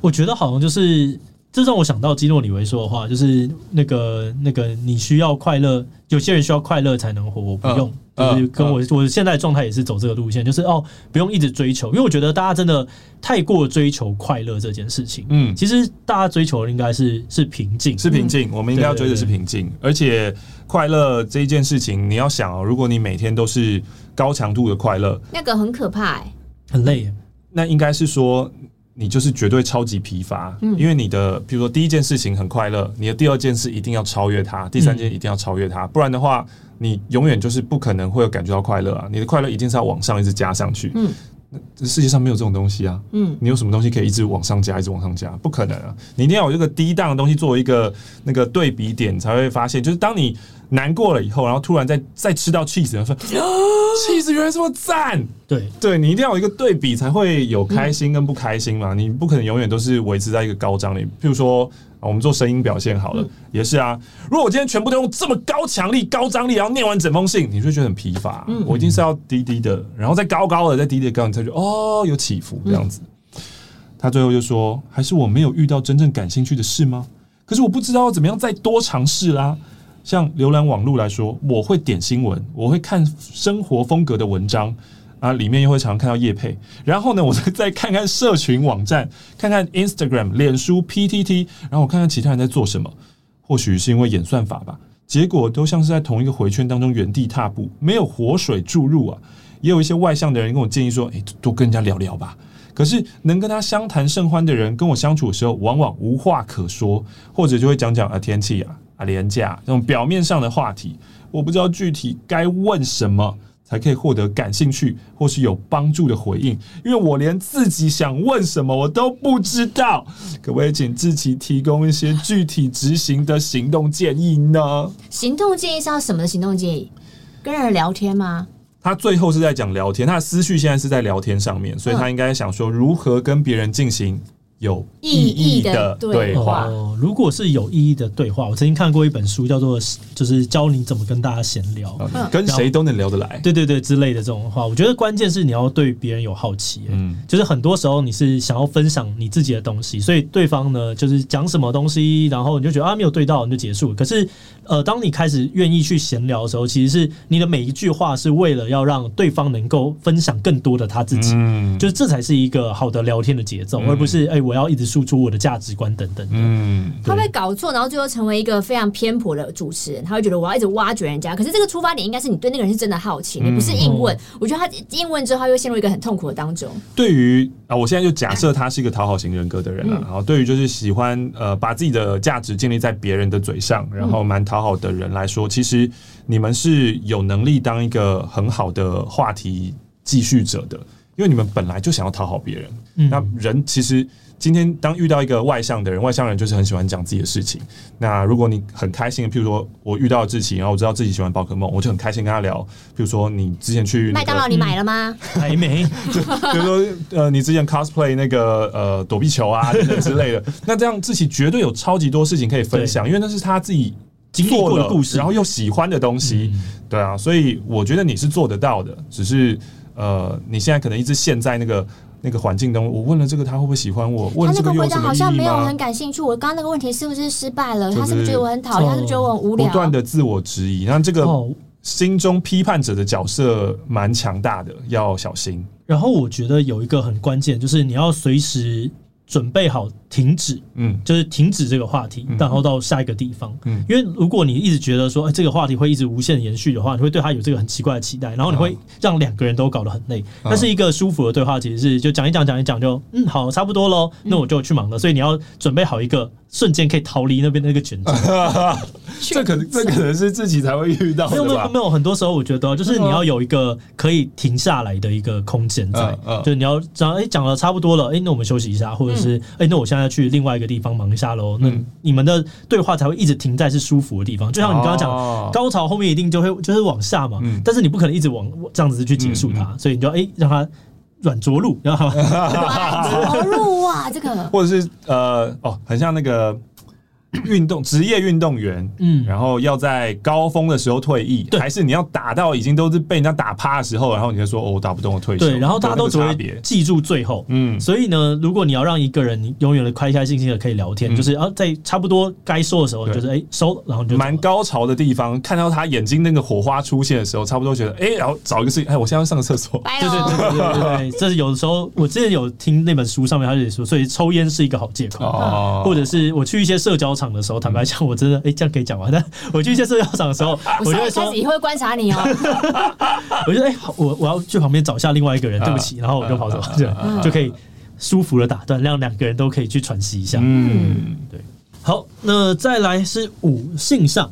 我觉得好像就是。这让我想到基诺里维说的话，就是那个那个你需要快乐，有些人需要快乐才能活，我不用，就是跟我我现在状态也是走这个路线，就是哦，不用一直追求，因为我觉得大家真的太过追求快乐这件事情，嗯，其实大家追求的应该是是平静，是平静，我们应该要追的是平静，而且快乐这一件事情，你要想哦，如果你每天都是高强度的快乐，那个很可怕，哎，很累，那应该是说。你就是绝对超级疲乏，嗯，因为你的比如说第一件事情很快乐，你的第二件事一定要超越它，第三件一定要超越它，不然的话，你永远就是不可能会有感觉到快乐啊！你的快乐一定是要往上一直加上去，嗯，这世界上没有这种东西啊，嗯，你有什么东西可以一直往上加，一直往上加？不可能啊！你一定要有这个低档的东西作为一个那个对比点，才会发现，就是当你。难过了以后，然后突然再再吃到 cheese，然后说 <gasps> cheese 原来这么赞。对对，你一定要有一个对比，才会有开心跟不开心嘛。嗯、你不可能永远都是维持在一个高张力。譬如说，我们做声音表现好了，嗯、也是啊。如果我今天全部都用这么高强力、高张力，然后念完整封信，你就会觉得很疲乏。嗯、我一定是要低低的，然后再高高的，再低低的高，你才觉得哦有起伏这样子。嗯、他最后就说：“还是我没有遇到真正感兴趣的事吗？可是我不知道怎么样再多尝试啦。”像浏览网络来说，我会点新闻，我会看生活风格的文章啊，里面又会常常看到叶配。然后呢，我再再看看社群网站，看看 Instagram、脸书、PTT，然后我看看其他人在做什么。或许是因为演算法吧，结果都像是在同一个回圈当中原地踏步，没有活水注入啊。也有一些外向的人跟我建议说：“诶，多跟人家聊聊吧。”可是能跟他相谈甚欢的人，跟我相处的时候，往往无话可说，或者就会讲讲啊天气啊。啊，廉价这种表面上的话题，我不知道具体该问什么才可以获得感兴趣或是有帮助的回应，因为我连自己想问什么我都不知道。可不可以请志祺提供一些具体执行的行动建议呢？行动建议是要什么的行动建议？跟人聊天吗？他最后是在讲聊天，他的思绪现在是在聊天上面，所以他应该想说如何跟别人进行有意义的对话。哦，如果是有意义的对话，我曾经看过一本书，叫做就是教你怎么跟大家闲聊，嗯、跟谁都能聊得来。对对对，之类的这种话，我觉得关键是你要对别人有好奇。嗯，就是很多时候你是想要分享你自己的东西，所以对方呢就是讲什么东西，然后你就觉得啊没有对到，你就结束。可是呃，当你开始愿意去闲聊的时候，其实是你的每一句话是为了要让对方能够分享更多的他自己。嗯，就是这才是一个好的聊天的节奏，嗯、而不是哎。我要一直输出我的价值观等等。嗯，他会搞错，然后最后成为一个非常偏颇的主持人。他会觉得我要一直挖掘人家，可是这个出发点应该是你对那个人是真的好奇，你不是硬问。我觉得他硬问之后，他又陷入一个很痛苦的当中。对于啊，我现在就假设他是一个讨好型人格的人了。然后对于就是喜欢呃把自己的价值建立在别人的嘴上，然后蛮讨好的人来说，其实你们是有能力当一个很好的话题继续者的，因为你们本来就想要讨好别人。那人其实。今天当遇到一个外向的人，外向人就是很喜欢讲自己的事情。那如果你很开心，譬如说我遇到了志奇，然后我知道自己喜欢宝可梦，我就很开心跟他聊。譬如说你之前去麦当劳，你买了吗？还没。<laughs> 就比如说呃，你之前 cosplay 那个呃躲避球啊等等之类的，<laughs> 那这样志奇绝对有超级多事情可以分享，因为那是他自己经历过的故事，然后又喜欢的东西。对啊，所以我觉得你是做得到的，只是呃，你现在可能一直陷在那个。那个环境中，我问了这个，他会不会喜欢我？问这个回答好像没有很感兴趣。我刚刚那个问题是不是失败了？他是不是觉得我很讨厌？他是是觉得我很无聊？不断的自我质疑，那这个心中批判者的角色蛮强大的，要小心。然后我觉得有一个很关键，就是你要随时准备好。停止，嗯，就是停止这个话题，然后到下一个地方，嗯，因为如果你一直觉得说，哎，这个话题会一直无限延续的话，你会对他有这个很奇怪的期待，然后你会让两个人都搞得很累。但是一个舒服的对话，其实是就讲一讲，讲一讲，就嗯，好，差不多喽，那我就去忙了。所以你要准备好一个瞬间可以逃离那边的那个卷轴。<laughs> 这可能，这可能是自己才会遇到的。没有，没有，没有。很多时候，我觉得就是你要有一个可以停下来的一个空间在，就是你要讲，哎，讲了差不多了，哎，那我们休息一下，或者是，哎，那我现在去。另外一个地方忙一下喽，那你们的对话才会一直停在是舒服的地方。就像你刚刚讲，高潮后面一定就会就是往下嘛，但是你不可能一直往这样子去结束它，所以你就哎让它软着陆，然后软着陆哇，这个或者是呃哦，很像那个。<coughs> 运动职业运动员，嗯，然后要在高峰的时候退役，还是你要打到已经都是被人家打趴的时候，然后你就说哦，我打不动，我退休。对，然后大家都只会记住最后，嗯，所以呢，如果你要让一个人你永远的开开心心的可以聊天，就是啊，在差不多该说的时候，就是哎收，然后就蛮高潮的地方，看到他眼睛那个火花出现的时候，差不多觉得哎，然后找一个事情，哎，我现在要上个厕所。对对对对对对，<laughs> 这是有的时候我之前有听那本书上面他就说，所以抽烟是一个好借口，或者是我去一些社交场的时候，坦白讲。我真的哎、欸，这样可以讲完。但 <laughs> 我去一些社交场的时候，<laughs> 我就会说，以后会观察你哦。<laughs> 我觉得哎，好，我我要去旁边找下另外一个人，对不起，然后我就跑走，就就可以舒服的打断，让两个人都可以去喘息一下。嗯，对。好，那再来是五性上，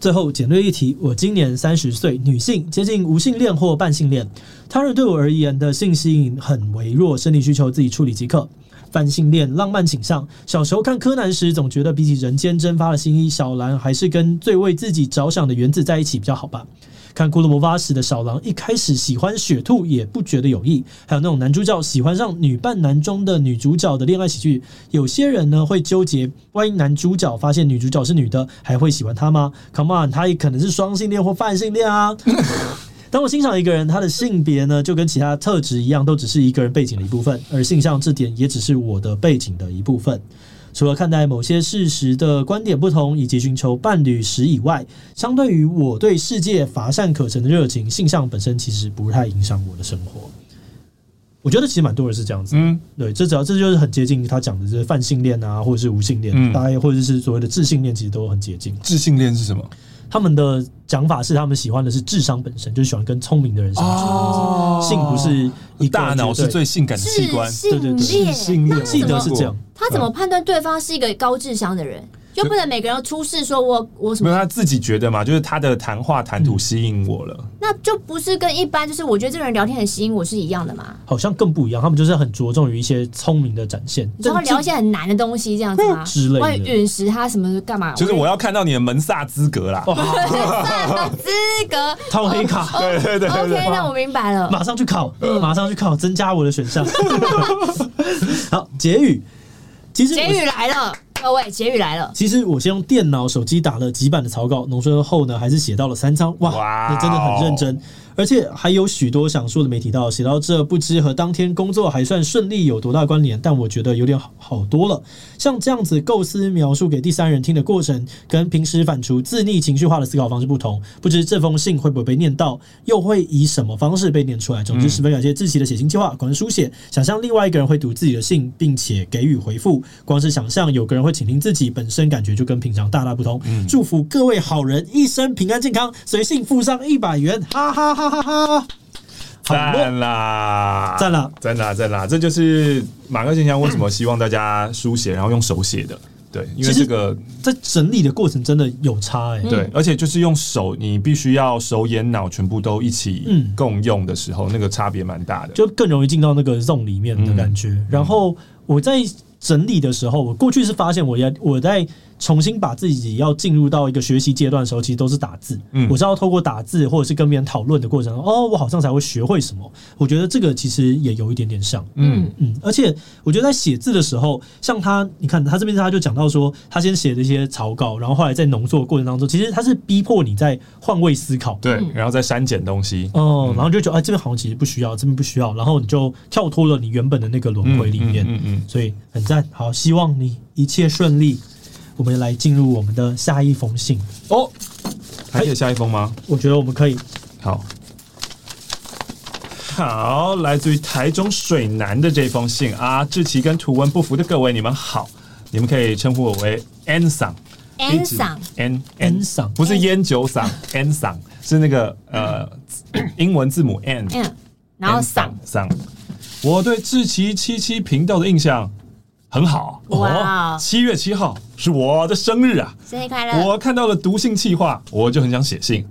最后简略一提，我今年三十岁，女性，接近无性恋或半性恋，他人对我而言的性吸引很微弱，生理需求自己处理即可。泛性恋、浪漫倾向。小时候看柯南时，总觉得比起人间蒸发的新一，小兰还是跟最为自己着想的原子在一起比较好吧。看《骷髅魔法使》的小狼，一开始喜欢雪兔也不觉得有意。还有那种男主角喜欢上女扮男装的女主角的恋爱喜剧，有些人呢会纠结：万一男主角发现女主角是女的，还会喜欢她吗？Come on，他也可能是双性恋或泛性恋啊。当我欣赏一个人，他的性别呢，就跟其他特质一样，都只是一个人背景的一部分，而性向这点也只是我的背景的一部分。除了看待某些事实的观点不同，以及寻求伴侣时以外，相对于我对世界乏善可陈的热情，性向本身其实不太影响我的生活。我觉得其实蛮多人是这样子，嗯，对，这只要这就是很接近他讲的，就是泛性恋啊，或者是无性恋，嗯、大概或者是所谓的自性恋，其实都很接近。自性恋是什么？他们的讲法是，他们喜欢的是智商本身，就是喜欢跟聪明的人相处。哦、性不是一大脑是最性感的器官，对对对，性恋，记得是这样。他怎么判断对方是一个高智商的人？就不能每个人都出示说我我什么？没有他自己觉得嘛，就是他的谈话谈吐吸引我了。那就不是跟一般就是我觉得这个人聊天很吸引我是一样的嘛？好像更不一样，他们就是很着重于一些聪明的展现，然后聊一些很难的东西这样子吗？之类的。关于陨石他什么干嘛？就是我要看到你的门萨资格啦。<laughs> 门萨资格，套黑卡。对 <laughs> 对对。OK，那我明白了。马上去考，马上去考，增加我的选项。<laughs> 好，结语。其实结语来了。各位，结语来了。其实我先用电脑、手机打了几版的草稿，浓缩后呢，还是写到了三张。哇，那真的很认真。而且还有许多想说的没提到，写到这不知和当天工作还算顺利有多大关联，但我觉得有点好好多了。像这样子构思描述给第三人听的过程，跟平时反刍自逆情绪化的思考方式不同。不知这封信会不会被念到，又会以什么方式被念出来？总之，十分感谢志奇的写信计划，光是书写，想象另外一个人会读自己的信，并且给予回复，光是想象有个人会倾听自己，本身感觉就跟平常大大不同。嗯、祝福各位好人一生平安健康，随信附上一百元，哈哈哈哈 <laughs> 哈哈！赞啦，赞啦，赞啦，赞啦！这就是马克信箱为什么希望大家书写，然后用手写的。对，因为这个在整理的过程真的有差哎、欸。对，而且就是用手，你必须要手眼脑全部都一起共用的时候，嗯、那个差别蛮大的，就更容易进到那个 zone 里面的感觉。嗯、然后我在整理的时候，我过去是发现我要我在。重新把自己要进入到一个学习阶段的时候，其实都是打字。嗯，我知道透过打字或者是跟别人讨论的过程中，哦，我好像才会学会什么。我觉得这个其实也有一点点像。嗯嗯，而且我觉得在写字的时候，像他，你看他这边他就讲到说，他先写的一些草稿，然后后来在浓缩的过程当中，其实他是逼迫你在换位思考，对，然后再删减东西。哦，然后就觉得哎，这边好像其实不需要，这边不需要，然后你就跳脱了你原本的那个轮回里面。嗯嗯，所以很赞。好，希望你一切顺利。我们来进入我们的下一封信。哦，还有下一封吗？我觉得我们可以。好，好，来自于台中水南的这封信啊，志奇跟图文不符的各位，你们好，你们可以称呼我为 N 桑，N 桑，N N 桑，不是烟酒嗓，N 桑是那个呃英文字母 N，然后桑桑，我对志奇七七频道的印象。很好哇！七月七号是我的生日啊，生日快乐！我看到了读信企划，我就很想写信。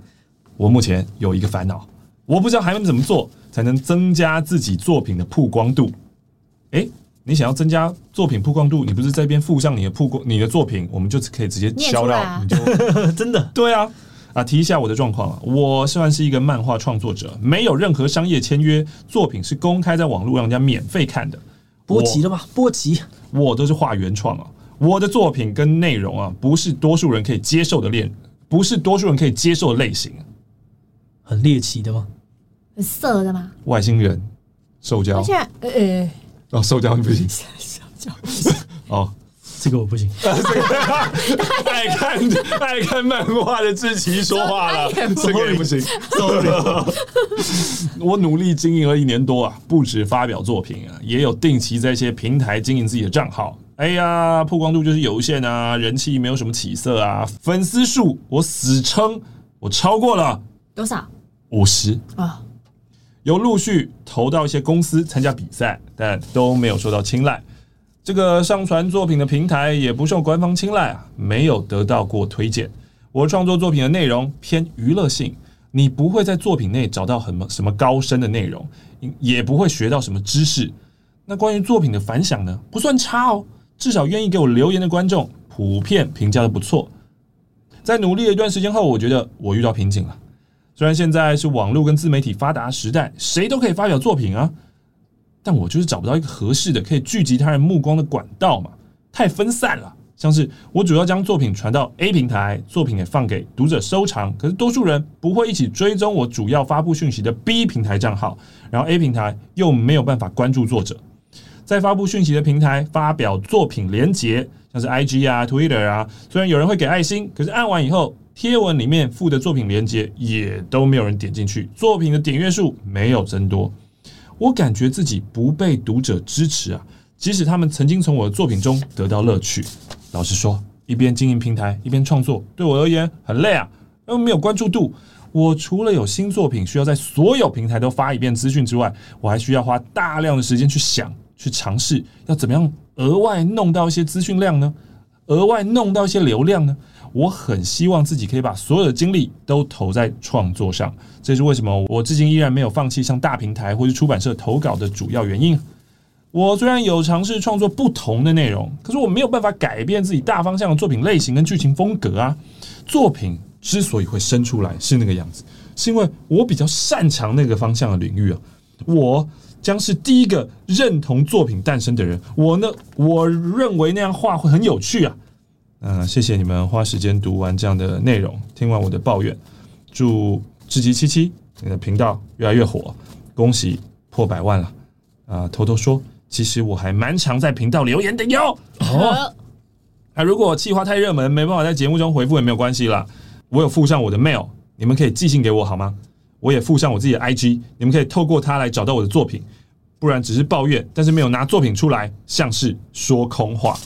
我目前有一个烦恼，我不知道还能怎么做才能增加自己作品的曝光度。哎，你想要增加作品曝光度，你不是这边附上你的曝光你的作品，我们就可以直接销到，你就 <laughs> 真的对啊啊！提一下我的状况啊，我算是一个漫画创作者，没有任何商业签约，作品是公开在网络让人家免费看的。波及了吗？波及。我都是画原创啊，我的作品跟内容啊，不是多数人可以接受的恋，不是多数人可以接受的类型。很猎奇的吗？很色的吗？外星人，兽交。而且呃呃，哦，兽交不行。<laughs> 兽交 <laughs> 哦，这个我不行。<laughs> 爱看爱看漫画的志奇说话了，这个也不行。我努力经营了一年多啊，不止发表作品啊，也有定期在一些平台经营自己的账号。哎呀，曝光度就是有限啊，人气没有什么起色啊，粉丝数我死撑，我超过了多少？五十啊，有陆续投到一些公司参加比赛，但都没有受到青睐。这个上传作品的平台也不受官方青睐啊，没有得到过推荐。我创作作品的内容偏娱乐性。你不会在作品内找到什么什么高深的内容，也不会学到什么知识。那关于作品的反响呢？不算差哦，至少愿意给我留言的观众普遍评价的不错。在努力了一段时间后，我觉得我遇到瓶颈了。虽然现在是网络跟自媒体发达时代，谁都可以发表作品啊，但我就是找不到一个合适的可以聚集他人目光的管道嘛，太分散了。像是我主要将作品传到 A 平台，作品也放给读者收藏，可是多数人不会一起追踪我主要发布讯息的 B 平台账号，然后 A 平台又没有办法关注作者，在发布讯息的平台发表作品连接，像是 IG 啊、Twitter 啊，虽然有人会给爱心，可是按完以后，贴文里面附的作品连接也都没有人点进去，作品的点阅数没有增多，我感觉自己不被读者支持啊，即使他们曾经从我的作品中得到乐趣。老实说，一边经营平台，一边创作，对我而言很累啊，因为没有关注度。我除了有新作品需要在所有平台都发一遍资讯之外，我还需要花大量的时间去想、去尝试，要怎么样额外弄到一些资讯量呢？额外弄到一些流量呢？我很希望自己可以把所有的精力都投在创作上，这是为什么我至今依然没有放弃向大平台或是出版社投稿的主要原因。我虽然有尝试创作不同的内容，可是我没有办法改变自己大方向的作品类型跟剧情风格啊。作品之所以会生出来是那个样子，是因为我比较擅长那个方向的领域啊。我将是第一个认同作品诞生的人。我呢，我认为那样画会很有趣啊。嗯、谢谢你们花时间读完这样的内容，听完我的抱怨。祝志祺七七你的频道越来越火，恭喜破百万了啊、偷偷说，其实我还蛮常在频道留言的哟。哦，啊，如果企划太热门，没办法在节目中回复也没有关系啦。我有附上我的 mail，你们可以寄信给我好吗？我也附上我自己的 IG，你们可以透过它来找到我的作品。不然只是抱怨，但是没有拿作品出来，像是说空话。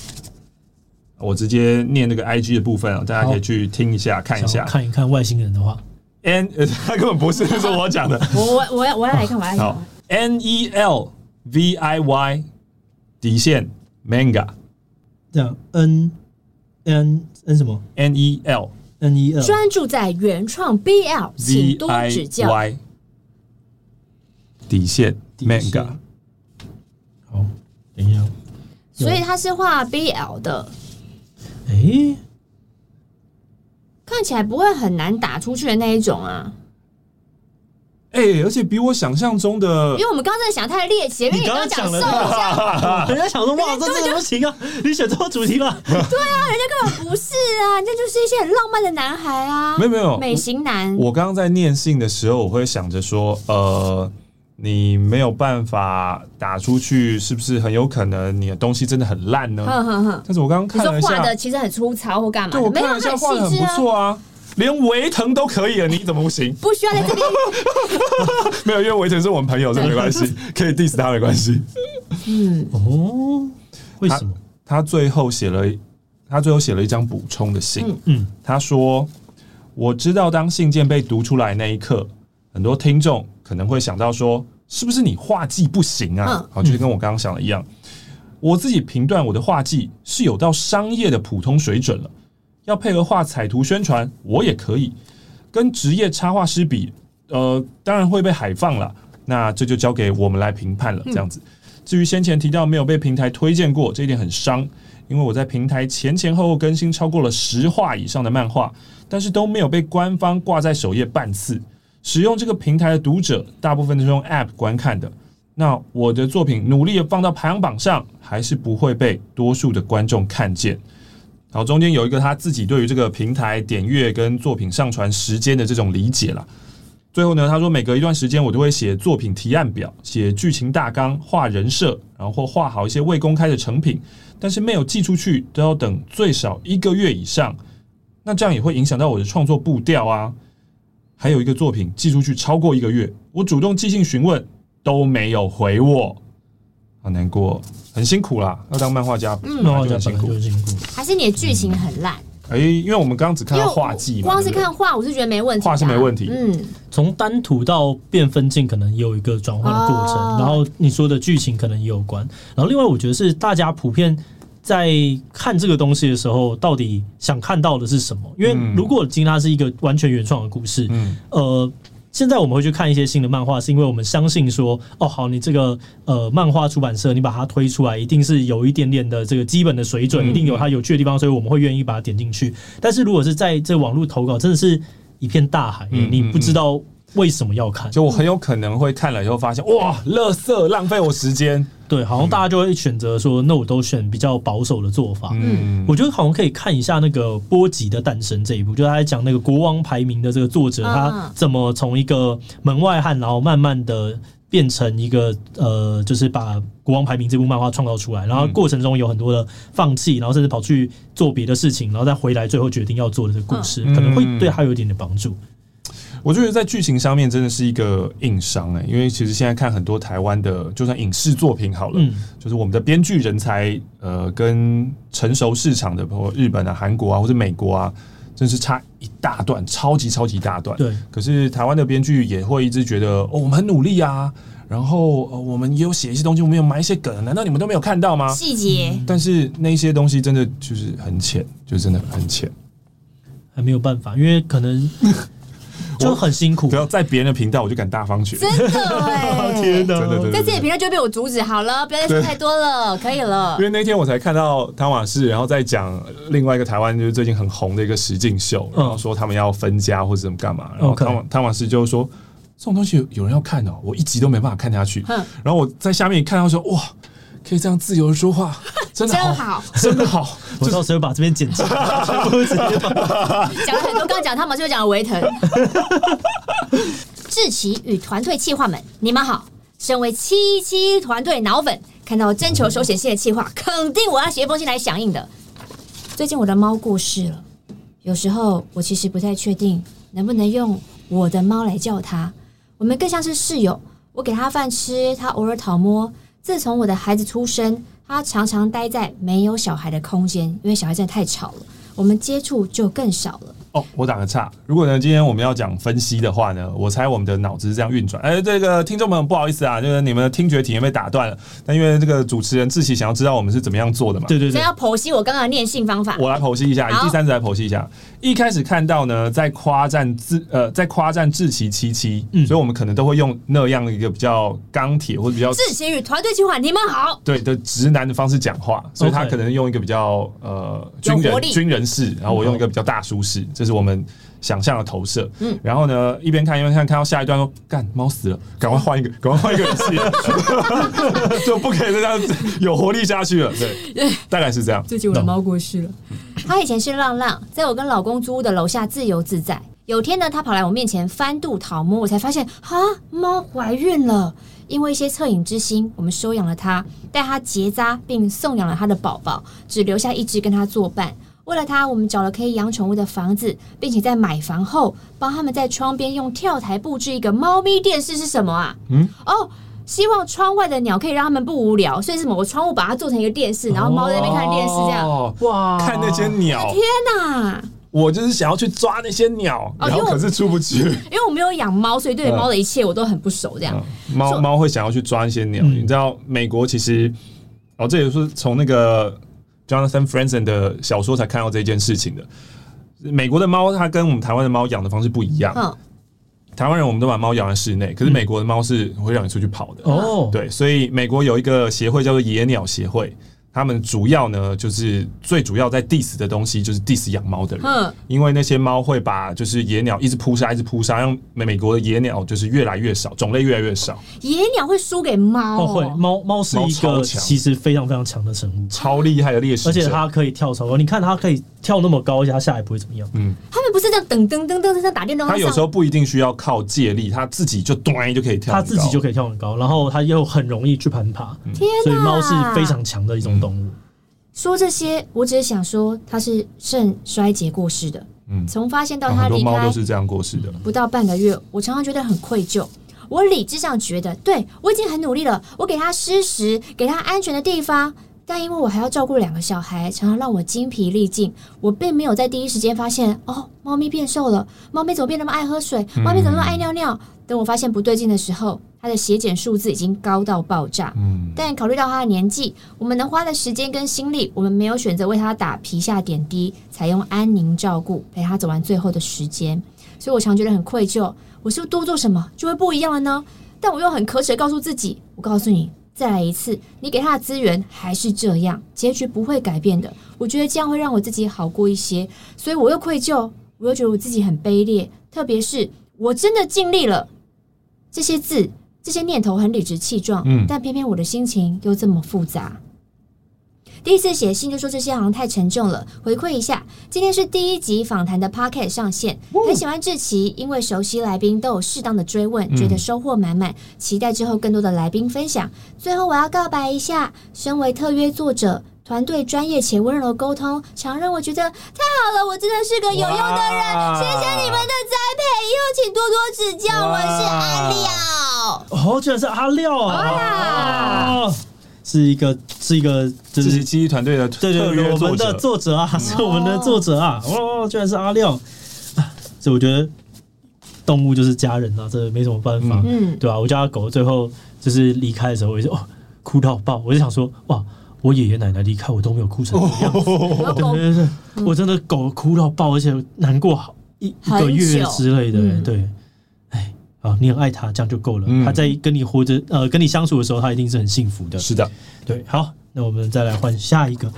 我直接念那个 IG 的部分啊，大家可以去听一下、看一下，看一看外星人的话。N，<laughs> 他根本不是，是我讲的。我我我要我要来看，我要来看。好，N E L V I Y 底线 Manga，这样 N N N 什么？N E L N E L 专注在原创 BL，请多指教。底线 Manga，好，等一下。所以他是画 BL 的。哎、欸。看起来不会很难打出去的那一种啊！哎、欸，而且比我想象中的，因为我们刚刚在想太猎奇，因为你刚刚讲瘦一下，<laughs> 人家想说哇，这这怎么行啊？你选错主题了。对啊，人家根本不是啊，人家就是一些很浪漫的男孩啊。没有没有，美型男。我刚刚在念信的时候，我会想着说，呃。你没有办法打出去，是不是很有可能你的东西真的很烂呢？但是我刚刚看了一下，画的其实很粗糙或干嘛？对，我看了一下画的很不错啊，连维腾都可以了，你怎么不行？不需要在这边。<laughs> 没有，因为维腾是我们朋友，这没关系，<laughs> 可以 diss 他没关系。嗯，哦，为什么？他最后写了，他最后写了一张补充的信。嗯，他说：“我知道，当信件被读出来那一刻，很多听众可能会想到说。”是不是你画技不行啊？好，就是跟我刚刚想的一样。我自己评断我的画技是有到商业的普通水准了，要配合画彩图宣传，我也可以。跟职业插画师比，呃，当然会被海放了。那这就交给我们来评判了。这样子。至于先前提到没有被平台推荐过，这一点很伤，因为我在平台前前后后更新超过了十画以上的漫画，但是都没有被官方挂在首页半次。使用这个平台的读者，大部分都是用 App 观看的。那我的作品努力的放到排行榜上，还是不会被多数的观众看见。然后中间有一个他自己对于这个平台点阅跟作品上传时间的这种理解了。最后呢，他说每隔一段时间我都会写作品提案表、写剧情大纲、画人设，然后画好一些未公开的成品，但是没有寄出去都要等最少一个月以上。那这样也会影响到我的创作步调啊。还有一个作品寄出去超过一个月，我主动寄信询问都没有回我，好难过，很辛苦啦，要当漫画家，嗯，漫画家辛苦，辛苦。还是你的剧情很烂？哎、欸，因为我们刚刚只看到画技嘛，光是看画，我是觉得没问题，画是没问题。嗯，从单图到变分镜，可能有一个转换的过程，哦、然后你说的剧情可能也有关，然后另外我觉得是大家普遍。在看这个东西的时候，到底想看到的是什么？因为如果今天它是一个完全原创的故事，嗯，呃，现在我们会去看一些新的漫画，是因为我们相信说，哦，好，你这个呃漫画出版社，你把它推出来，一定是有一点点的这个基本的水准，一定有它有趣的地方，所以我们会愿意把它点进去。但是如果是在这网络投稿，真的是一片大海，你不知道为什么要看，就我很有可能会看了以后发现，哇，垃圾，浪费我时间。对，好像大家就会选择说，那我都选比较保守的做法。嗯，我觉得好像可以看一下那个《波吉的诞生》这一部，就他在讲那个国王排名的这个作者，他怎么从一个门外汉，然后慢慢的变成一个呃，就是把国王排名这部漫画创造出来，然后过程中有很多的放弃，然后甚至跑去做别的事情，然后再回来，最后决定要做的这个故事，可能会对他有一点点帮助。我觉得在剧情上面真的是一个硬伤哎，因为其实现在看很多台湾的，就算影视作品好了，嗯，就是我们的编剧人才，呃，跟成熟市场的，包括日本啊、韩国啊或者美国啊，真是差一大段，超级超级大段。对，可是台湾的编剧也会一直觉得，哦，我们很努力啊，然后我们也有写一些东西，我们有埋一些梗，难道你们都没有看到吗？细节。但是那些东西真的就是很浅，就真的很浅，还没有办法，因为可能。就很辛苦，只要在别人的频道，我就敢大方选。真的哎，<laughs> 天哪！在自己频道就被我阻止，好了，不要再说太多了，可以了。因为那天我才看到汤瓦士，然后再讲另外一个台湾就是最近很红的一个实境秀，然后说他们要分家或者怎么干嘛，然后汤汤瓦士就说。这种东西有有人要看哦，我一集都没办法看下去。然后我在下面一看到说，哇，可以这样自由的说话，<laughs> 真的好，<laughs> 真的好。我到时候把这边剪辑，讲了很多，刚刚讲他们就讲了维腾。志奇与团队企划们，你们好。身为七七团队脑粉，看到征求手写信的企划，肯定我要写一封信来响应的。最近我的猫过世了，有时候我其实不太确定能不能用我的猫来叫它。我们更像是室友，我给它饭吃，它偶尔讨摸。自从我的孩子出生，他常常待在没有小孩的空间，因为小孩真的太吵了，我们接触就更少了。哦，我打个岔。如果呢，今天我们要讲分析的话呢，我猜我们的脑子是这样运转。哎、欸，这个听众们不好意思啊，就是你们的听觉体验被打断了。但因为这个主持人志奇想要知道我们是怎么样做的嘛，对对对，要剖析我刚刚的念信方法。我来剖析一下，以第三者来剖析一下。一开始看到呢，在夸赞自呃，在夸赞志奇七七，嗯，所以我们可能都会用那样一个比较钢铁或者比较志奇与团队企划，你们好，对的直男的方式讲话，所以他可能用一个比较呃军人军人式，然后我用一个比较大叔式，这是我们。想象的投射，嗯，然后呢，一边看一边看，看到下一段说，干，猫死了，赶快换一个，<laughs> 赶快换一个人戏，<laughs> 就不可以再这样子有活力下去了，对，<laughs> 大概是这样。最近我的猫过世了，它以前是浪浪，在我跟老公租屋的楼下自由自在。有天呢，它跑来我面前翻肚讨摸，我才发现啊，猫怀孕了。因为一些恻隐之心，我们收养了它，带它结扎，并送养了它的宝宝，只留下一只跟它作伴。为了他，我们找了可以养宠物的房子，并且在买房后帮他们在窗边用跳台布置一个猫咪电视。是什么啊？嗯，哦，希望窗外的鸟可以让他们不无聊，所以是某个窗户把它做成一个电视，然后猫在那边看电视，这样哇，看那些鸟，天哪！我就是想要去抓那些鸟，然后可是出不去，<laughs> 因为我没有养猫，所以对猫的一切我都很不熟。这样，猫猫会想要去抓一些鸟，你知道，美国其实哦，这也是从那个。Jonathan Franzen 的小说才看到这件事情的。美国的猫，它跟我们台湾的猫养的方式不一样。台湾人我们都把猫养在室内，可是美国的猫是会让你出去跑的。哦，对，所以美国有一个协会叫做野鸟协会。他们主要呢，就是最主要在 diss 的东西，就是 diss 养猫的人，嗯，因为那些猫会把就是野鸟一直扑杀，一直扑杀，让美美国的野鸟就是越来越少，种类越来越少。野鸟会输给猫？哦，会，猫猫是一个其实非常非常强的生物，超厉害的猎食，而且它可以跳超高，你看它可以跳那么高，而且它下来不会怎么样。嗯，他们不是这样噔噔噔噔在打电动，它有时候不一定需要靠借力，它自己就咚就可以跳，它自己就可以跳很高，然后它又很容易去攀爬。天哪，所以猫是非常强的一种动物。嗯说这些，我只是想说，它是肾衰竭过世的。嗯，从发现到它离开，猫都是这样过世的。不到半个月，我常常觉得很愧疚。我理智上觉得，对，我已经很努力了，我给它施食，给它安全的地方。但因为我还要照顾两个小孩，常常让我精疲力尽。我并没有在第一时间发现，哦，猫咪变瘦了，猫咪怎么变那么爱喝水？猫咪怎么那么爱尿尿？等我发现不对劲的时候，它的血检数字已经高到爆炸。嗯，但考虑到它的年纪，我们能花的时间跟心力，我们没有选择为它打皮下点滴，采用安宁照顾，陪它走完最后的时间。所以我常觉得很愧疚，我是不是多做什么就会不一样了呢？但我又很可耻，告诉自己，我告诉你。再来一次，你给他的资源还是这样，结局不会改变的。我觉得这样会让我自己好过一些，所以我又愧疚，我又觉得我自己很卑劣。特别是我真的尽力了，这些字、这些念头很理直气壮，嗯，但偏偏我的心情又这么复杂。第一次写信就说这些好像太沉重了，回馈一下。今天是第一集访谈的 Podcast 上线，很喜欢志奇，因为熟悉来宾都有适当的追问，觉得收获满满，期待之后更多的来宾分享。最后我要告白一下，身为特约作者，团队专业且温柔沟通，常让我觉得太好了，我真的是个有用的人。谢谢你们的栽培，以后请多多指教。我是阿廖，哦，居然是阿廖啊！是一个是一个就是七七团队的对对对，我们的作者啊，是我们的作者啊，哦，居然是阿廖，这我觉得动物就是家人啊，这没什么办法，嗯，对吧？我家狗最后就是离开的时候，我就哦哭到爆，我就想说哇，我爷爷奶奶离开我都没有哭成这样子，对对对，我真的狗哭到爆，而且难过好一一个月之类的，对。啊，你很爱他，这样就够了。嗯、他在跟你活着，呃，跟你相处的时候，他一定是很幸福的。是的，对。好，那我们再来换下一个。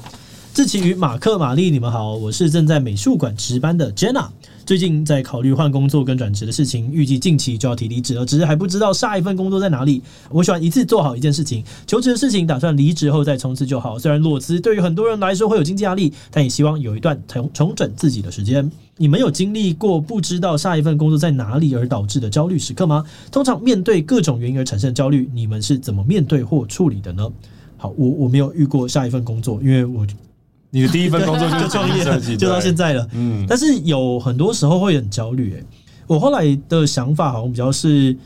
志奇与马克、玛丽，你们好，我是正在美术馆值班的 Jenna。最近在考虑换工作跟转职的事情，预计近期就要提离职了，只是还不知道下一份工作在哪里。我喜欢一次做好一件事情，求职的事情打算离职后再冲刺就好。虽然裸辞对于很多人来说会有经济压力，但也希望有一段重重整自己的时间。你们有经历过不知道下一份工作在哪里而导致的焦虑时刻吗？通常面对各种原因而产生焦虑，你们是怎么面对或处理的呢？好，我我没有遇过下一份工作，因为我。你的第一份工作就是 <laughs> 创业，就到现在了。嗯，但是有很多时候会很焦虑。诶，我后来的想法好像比较是，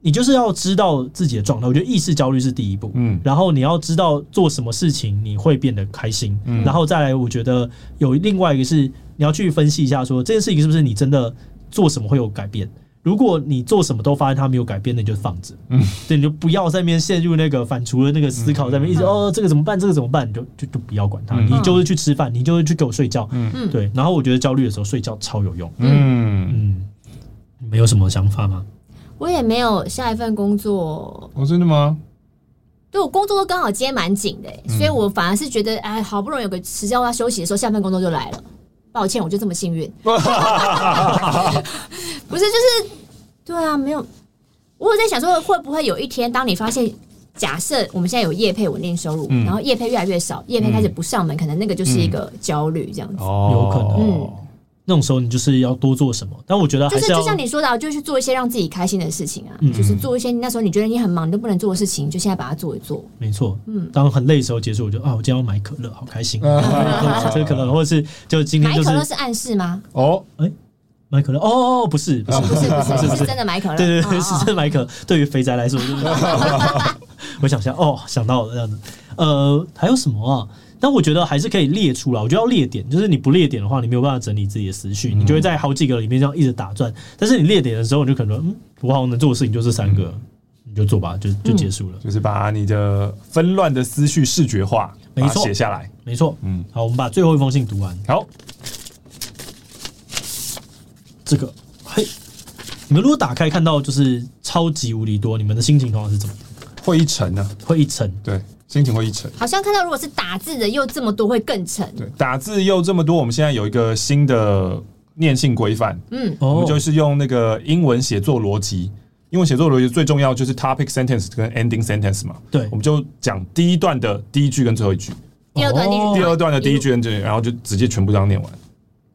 你就是要知道自己的状态。我觉得意识焦虑是第一步，嗯，然后你要知道做什么事情你会变得开心，嗯，然后再来，我觉得有另外一个是你要去分析一下，说这件事情是不是你真的做什么会有改变。如果你做什么都发现它没有改变，那你就放着。嗯，对，你就不要在那边陷入那个反刍的那个思考，在那边一直哦，这个怎么办？这个怎么办？你就就就不要管它，嗯、你就是去吃饭，你就是去给我睡觉。嗯，对。然后我觉得焦虑的时候睡觉超有用。嗯嗯，没有什么想法吗？我也没有下一份工作。哦，真的吗？对，我工作都刚好接蛮紧的，所以我反而是觉得，哎，好不容易有个时间我要休息的时候，下份工作就来了。抱歉，我就这么幸运。<laughs> 不是，就是对啊，没有。我有在想说，会不会有一天，当你发现，假设我们现在有业配稳定收入，嗯、然后业配越来越少，业配开始不上门，嗯、可能那个就是一个焦虑，这样子。哦，有可能。嗯。那种时候你就是要多做什么，但我觉得是就是就像你说的，就去做一些让自己开心的事情啊，嗯、就是做一些那时候你觉得你很忙你都不能做的事情，就现在把它做一做。没错，嗯，当很累的时候结束，我就啊，我今天要买可乐，好开心，买这个可乐，<laughs> 或者是就今天就是买可乐是暗示吗？哦，哎、欸，买可乐？哦，不是，不是，不是，不是，不是真的买可乐，对对对，是真的买可乐。对于肥宅来说，就是 <laughs> 我想想，哦，想到了这样子，呃，还有什么啊？但我觉得还是可以列出来，我觉得要列点，就是你不列点的话，你没有办法整理自己的思绪，你就会在好几个里面这样一直打转。但是你列点的时候，你就可能嗯，我好像能做的事情就这三个，你就做吧，就就结束了。就是把你的纷乱的思绪视觉化，没错，写下来，没错。嗯，好，我们把最后一封信读完。好，这个嘿，你们如果打开看到就是超级无敌多，你们的心情通常是怎么样？会一沉呢？会一沉，对。心情会一沉，好像看到如果是打字的又这么多，会更沉。对，打字又这么多，我们现在有一个新的念性规范，嗯，我们就是用那个英文写作逻辑。英文写作逻辑最重要就是 topic sentence 跟 ending sentence 嘛。对，我们就讲第一段的第一句跟最后一句，第二段第一句，第二段的第一句跟最后，然后就直接全部这样念完，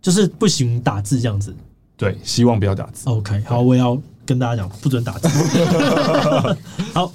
就是不行打字这样子。对，希望不要打字。OK，好，我也要跟大家讲，不准打字。<laughs> 好。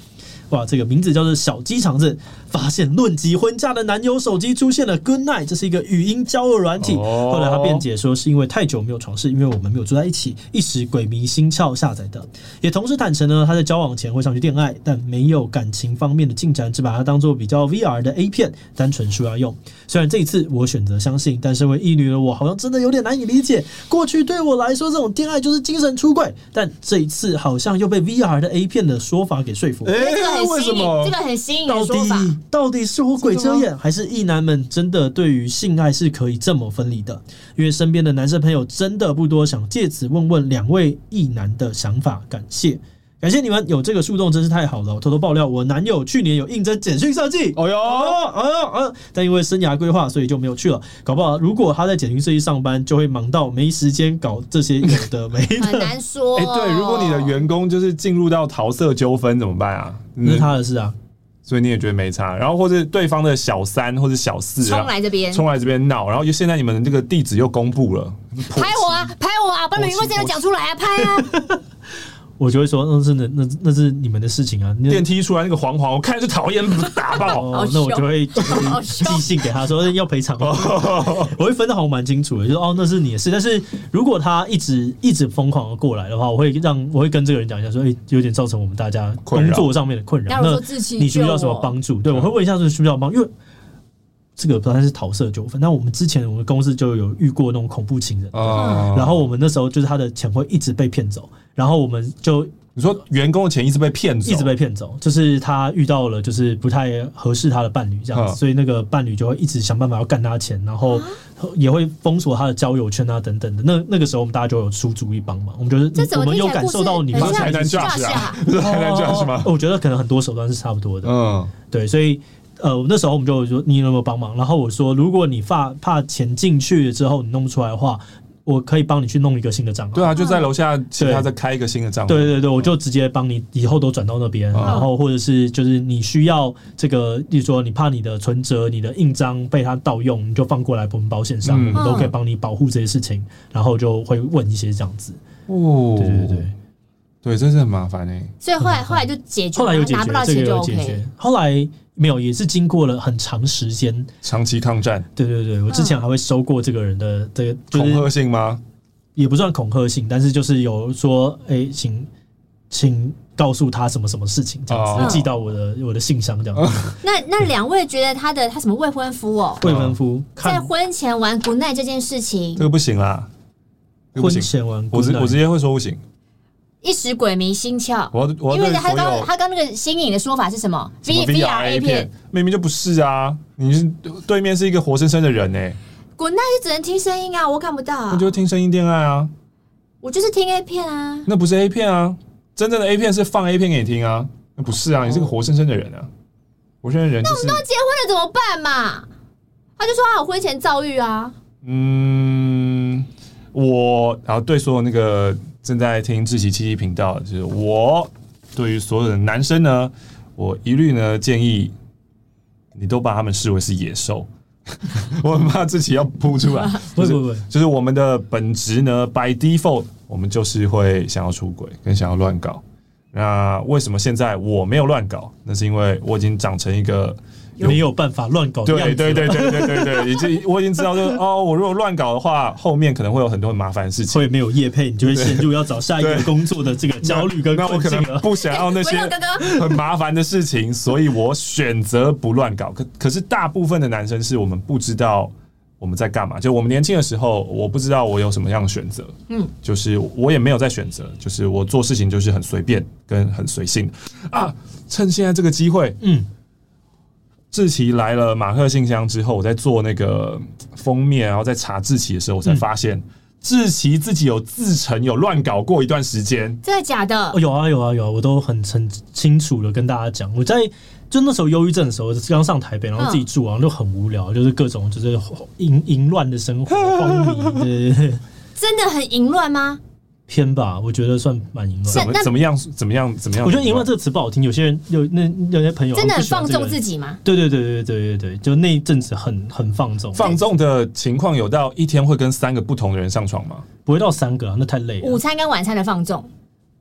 哇，这个名字叫做小鸡肠子，发现论及婚嫁的男友手机出现了 Good Night，这是一个语音交友软体。后来他辩解说是因为太久没有床事，因为我们没有住在一起，一时鬼迷心窍下载的。也同时坦诚呢，他在交往前会上去恋爱，但没有感情方面的进展，只把它当做比较 VR 的 A 片，单纯说要用。虽然这一次我选择相信，但身为异女的我好像真的有点难以理解。过去对我来说，这种恋爱就是精神出轨，但这一次好像又被 VR 的 A 片的说法给说服。欸为什么这个很新颖的说法？到底是我鬼遮眼，还是异男们真的对于性爱是可以这么分离的？因为身边的男生朋友真的不多，想借此问问两位异男的想法。感谢。感谢你们有这个树洞，真是太好了。我偷偷爆料，我男友去年有应征简讯设计，哦哟，啊啊！但因为生涯规划，所以就没有去了。搞不好，如果他在简讯设计上班，就会忙到没时间搞这些有的没的。<laughs> 很难说。哎，对，如果你的员工就是进入到桃色纠纷怎么办啊？那是他的事啊，所以你也觉得没差。然后或者对方的小三或者小四冲来这边，冲来这边闹，然后就现在你们的这个地址又公布了，拍我啊，拍我啊，把你们员工资料讲出来啊，拍啊！<laughs> 我就会说，那是那那那是你们的事情啊！电梯出来那个黄黄，我看着就讨厌，打爆。哦，那我就会 <laughs> 寄信给他说要赔偿。我会分的好蛮清楚的，就说哦，那是你的事。但是如果他一直一直疯狂的过来的话，我会让我会跟这个人讲一下，说哎，有点造成我们大家工作上面的困扰。那你需要什么帮助？对，我会问一下，是需要帮？因为这个不算是桃色纠纷。那我们之前我们公司就有遇过那种恐怖情人，然后我们那时候就是他的钱会一直被骗走。然后我们就你说员工的钱一直被骗走，一直被骗走，就是他遇到了就是不太合适他的伴侣这样子，所以那个伴侣就会一直想办法要干他钱，然后也会封锁他的交友圈啊等等的。那那个时候我们大家就有出主意帮忙，我们觉得我们有感受到你们才能这样 <laughs> 是吗？才能这样是吗？我觉得可能很多手段是差不多的，嗯，对，所以。呃，那时候我们就说你有没有帮忙？然后我说，如果你怕怕钱进去了之后你弄不出来的话。我可以帮你去弄一个新的账号。对啊，就在楼下，其他再开一个新的账号。对对对，我就直接帮你以后都转到那边，嗯、然后或者是就是你需要这个，例如说你怕你的存折、你的印章被他盗用，你就放过来我们保险上，嗯、我们都可以帮你保护这些事情。然后就会问一些这样子。哦，对对对，对，真是很麻烦哎、欸。所以后来后来就解决，后来有解决，拿不到钱就 OK。后来。没有，也是经过了很长时间，长期抗战。对对对，我之前还会收过这个人的这个、就是、恐吓信吗？也不算恐吓信，但是就是有说，哎，请请告诉他什么什么事情，这样子、哦、寄到我的我的信箱这样子。哦、<laughs> 那那两位觉得他的他什么未婚夫哦？未婚夫在婚前玩 Good night 这件事情，这个不行啦。婚前玩 Good night，我直我直接会说不行。一时鬼迷心窍，我我因为他刚他刚那个新颖的说法是什么？V V R A 片，明明就不是啊！你是对面是一个活生生的人呢、欸。滚，蛋就只能听声音啊，我看不到。那就听声音恋爱啊，我就是听 A 片啊。那不是 A 片啊，真正的 A 片是放 A 片给你听啊，那不是啊，你是个活生生的人啊，活生生的人、就是。那我们都结婚了怎么办嘛？他就说他有婚前遭遇啊。嗯，我然后对所有那个。正在听志奇七七频道，就是我对于所有的男生呢，我一律呢建议你都把他们视为是野兽。<laughs> 我很怕自己要扑出来，<laughs> 不是不是，就是我们的本质呢，by default，我们就是会想要出轨跟想要乱搞。那为什么现在我没有乱搞？那是因为我已经长成一个。没有办法乱搞。对对对对对对对，已经我已经知道，就 <laughs> 是哦，我如果乱搞的话，后面可能会有很多很麻烦的事情。会没有业配，你就会陷入要找下一个工作的这个焦虑跟困境了。那我可能不想要那些很麻烦的事情，所以我选择不乱搞。可可是大部分的男生是我们不知道我们在干嘛。就我们年轻的时候，我不知道我有什么样的选择。嗯，就是我也没有在选择，就是我做事情就是很随便跟很随性啊。趁现在这个机会，嗯。志奇来了马克信箱之后，我在做那个封面，然后在查志奇的时候，我才发现志奇自己有自成有乱搞过一段时间。真的假的？有啊有啊有啊，我都很很清楚的跟大家讲。我在就那时候忧郁症的时候，刚上台北，然后自己住啊，就很无聊，就是各种就是淫淫乱的生活，<laughs> 荒谬。对对对，真的很淫乱吗？偏吧，我觉得算蛮淫乱。怎么怎么样？怎么样？怎么样？我觉得“淫乱”这个词不好听。有些人有那有些朋友真的很放纵自己吗？对对对对对对对，就那一阵子很很放纵。放纵的情况有到一天会跟三个不同的人上床吗？不会到三个啊，那太累了。午餐跟晚餐的放纵，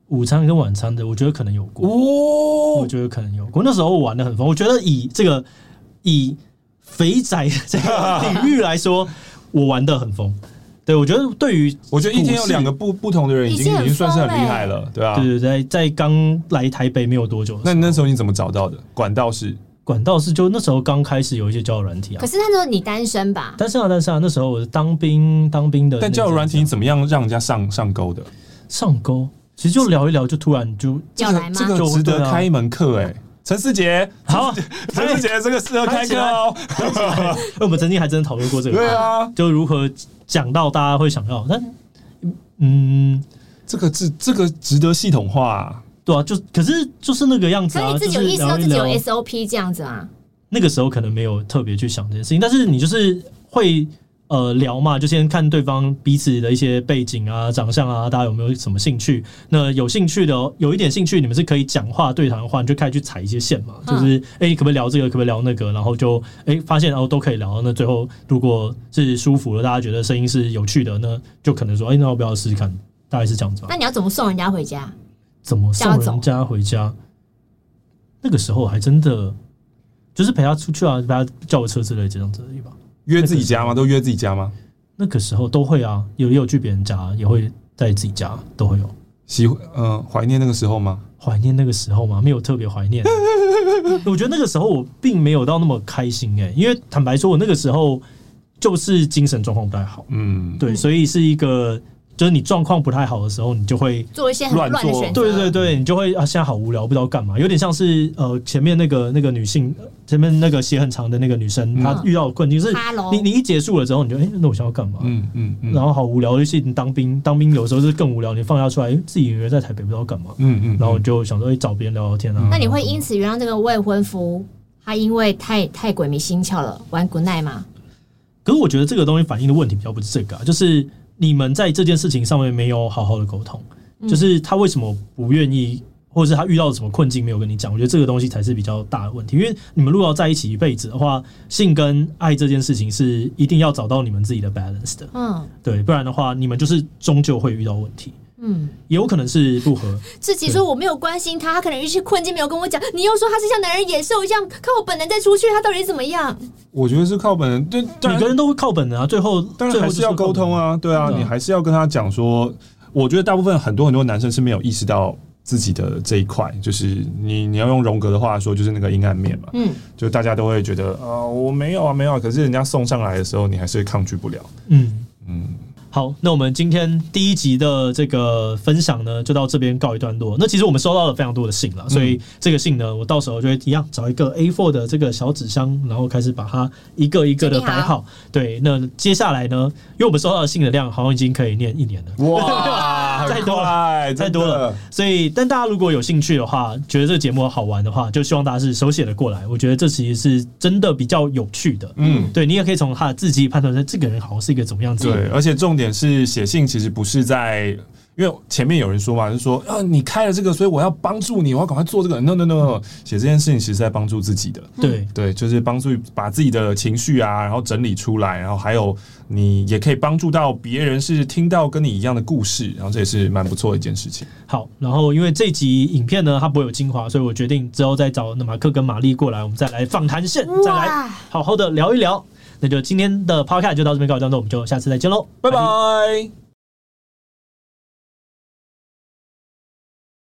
午餐跟晚餐的，我觉得可能有过。哦，我觉得可能有过。那时候我玩的很疯。我觉得以这个以肥宅这个 <laughs> 领域来说，我玩的很疯。对，我觉得对于我觉得一天有两个不不同的人，已经已经算是很厉害了，对啊。对对对，在刚来台北没有多久，那你那时候你怎么找到的？管道是管道是，就那时候刚开始有一些交友软体啊。可是那时候你单身吧？单身啊，单身啊。那时候我是当兵当兵的。但交友软体怎么样让人家上上钩的？上钩，其实就聊一聊，就突然就要来吗？这个值得开一门课哎。陈思 <laughs> 杰，好，陈思杰，这个适合开课哦。我们曾经还真的讨论过这个，对啊，就如何讲到大家会想要，但嗯，这个值这个值得系统化，啊，对啊，就可是就是那个样子啊，就是你自己有意识到自己有 SOP 这样子啊？那个时候可能没有特别去想这件事情，但是你就是会。呃，聊嘛，就先看对方彼此的一些背景啊、长相啊，大家有没有什么兴趣？那有兴趣的，有一点兴趣，你们是可以讲话对谈的话，你就开始去踩一些线嘛。就是，哎、欸，可不可以聊这个？可不可以聊那个？然后就，哎、欸，发现哦，都可以聊。那最后如果是舒服了，大家觉得声音是有趣的，那就可能说，哎、欸，那要不要试试看？大概是这样子吧。那你要怎么送人家回家？怎么送人家回家？那个时候还真的就是陪他出去啊，陪他叫个车之类这样子而已吧。约自己家吗？都约自己家吗？那个时候都会啊，有也有去别人家，也会在自己家，都会有。喜嗯，怀念那个时候吗？怀念那个时候吗？没有特别怀念。<laughs> 我觉得那个时候我并没有到那么开心哎、欸，因为坦白说，我那个时候就是精神状况不太好。嗯，对，所以是一个。就是你状况不太好的时候，你就会做一些乱的选择。对对对，你就会啊，现在好无聊，不知道干嘛。有点像是呃，前面那个那个女性，前面那个鞋很长的那个女生，嗯、她遇到的困境是，你你一结束了之后，你就哎、欸，那我想要干嘛？嗯嗯，嗯然后好无聊，尤其你当兵，当兵有时候是更无聊。你放假出来，自己一个人在台北不知道干嘛。嗯嗯，然后就想说，哎，找别人聊聊天啊。那你会因此原谅这个未婚夫他因为太太鬼迷心窍了，玩 good night 吗？可是我觉得这个东西反映的问题比较不是这个啊，就是你们在这件事情上面没有好好的沟通，就是他为什么不愿意，或者是他遇到了什么困境没有跟你讲？我觉得这个东西才是比较大的问题，因为你们如果要在一起一辈子的话，性跟爱这件事情是一定要找到你们自己的 balance 的，嗯，对，不然的话，你们就是终究会遇到问题。嗯，也有可能是不合。<laughs> 自己说我没有关心他，他可能有一些困境没有跟我讲。你又说他是像男人野兽一样靠我本能再出去，他到底怎么样？我觉得是靠本能，对，每个人都会靠本能啊。最后，当然还是要沟通啊，对啊，你还是要跟他讲说。我觉得大部分很多很多男生是没有意识到自己的这一块，就是你你要用荣格的话说，就是那个阴暗面嘛。嗯，就大家都会觉得啊，我没有啊，没有啊，可是人家送上来的时候，你还是抗拒不了。嗯嗯。好，那我们今天第一集的这个分享呢，就到这边告一段落。那其实我们收到了非常多的信了，所以这个信呢，我到时候就会一样找一个 A4 的这个小纸箱，然后开始把它一个一个的摆好。对，那接下来呢，因为我们收到的信的量好像已经可以念一年了，哇，<laughs> 太多了，太多了。所以，但大家如果有兴趣的话，觉得这个节目好玩的话，就希望大家是手写的过来。我觉得这其实是真的比较有趣的。嗯，对，你也可以从他的字迹判断出这个人好像是一个怎么样子。对，而且重。点是写信，其实不是在，因为前面有人说嘛，就说啊，你开了这个，所以我要帮助你，我要赶快做这个。No No No，写这件事情其实是在帮助自己的。对对，就是帮助把自己的情绪啊，然后整理出来，然后还有你也可以帮助到别人，是听到跟你一样的故事，然后这也是蛮不错的一件事情。好，然后因为这集影片呢，它不会有精华，所以我决定之后再找那马克跟玛丽过来，我们再来访谈线，再来好好的聊一聊。那就今天的 podcast 就到这边告一段落，我们就下次再见喽，拜拜。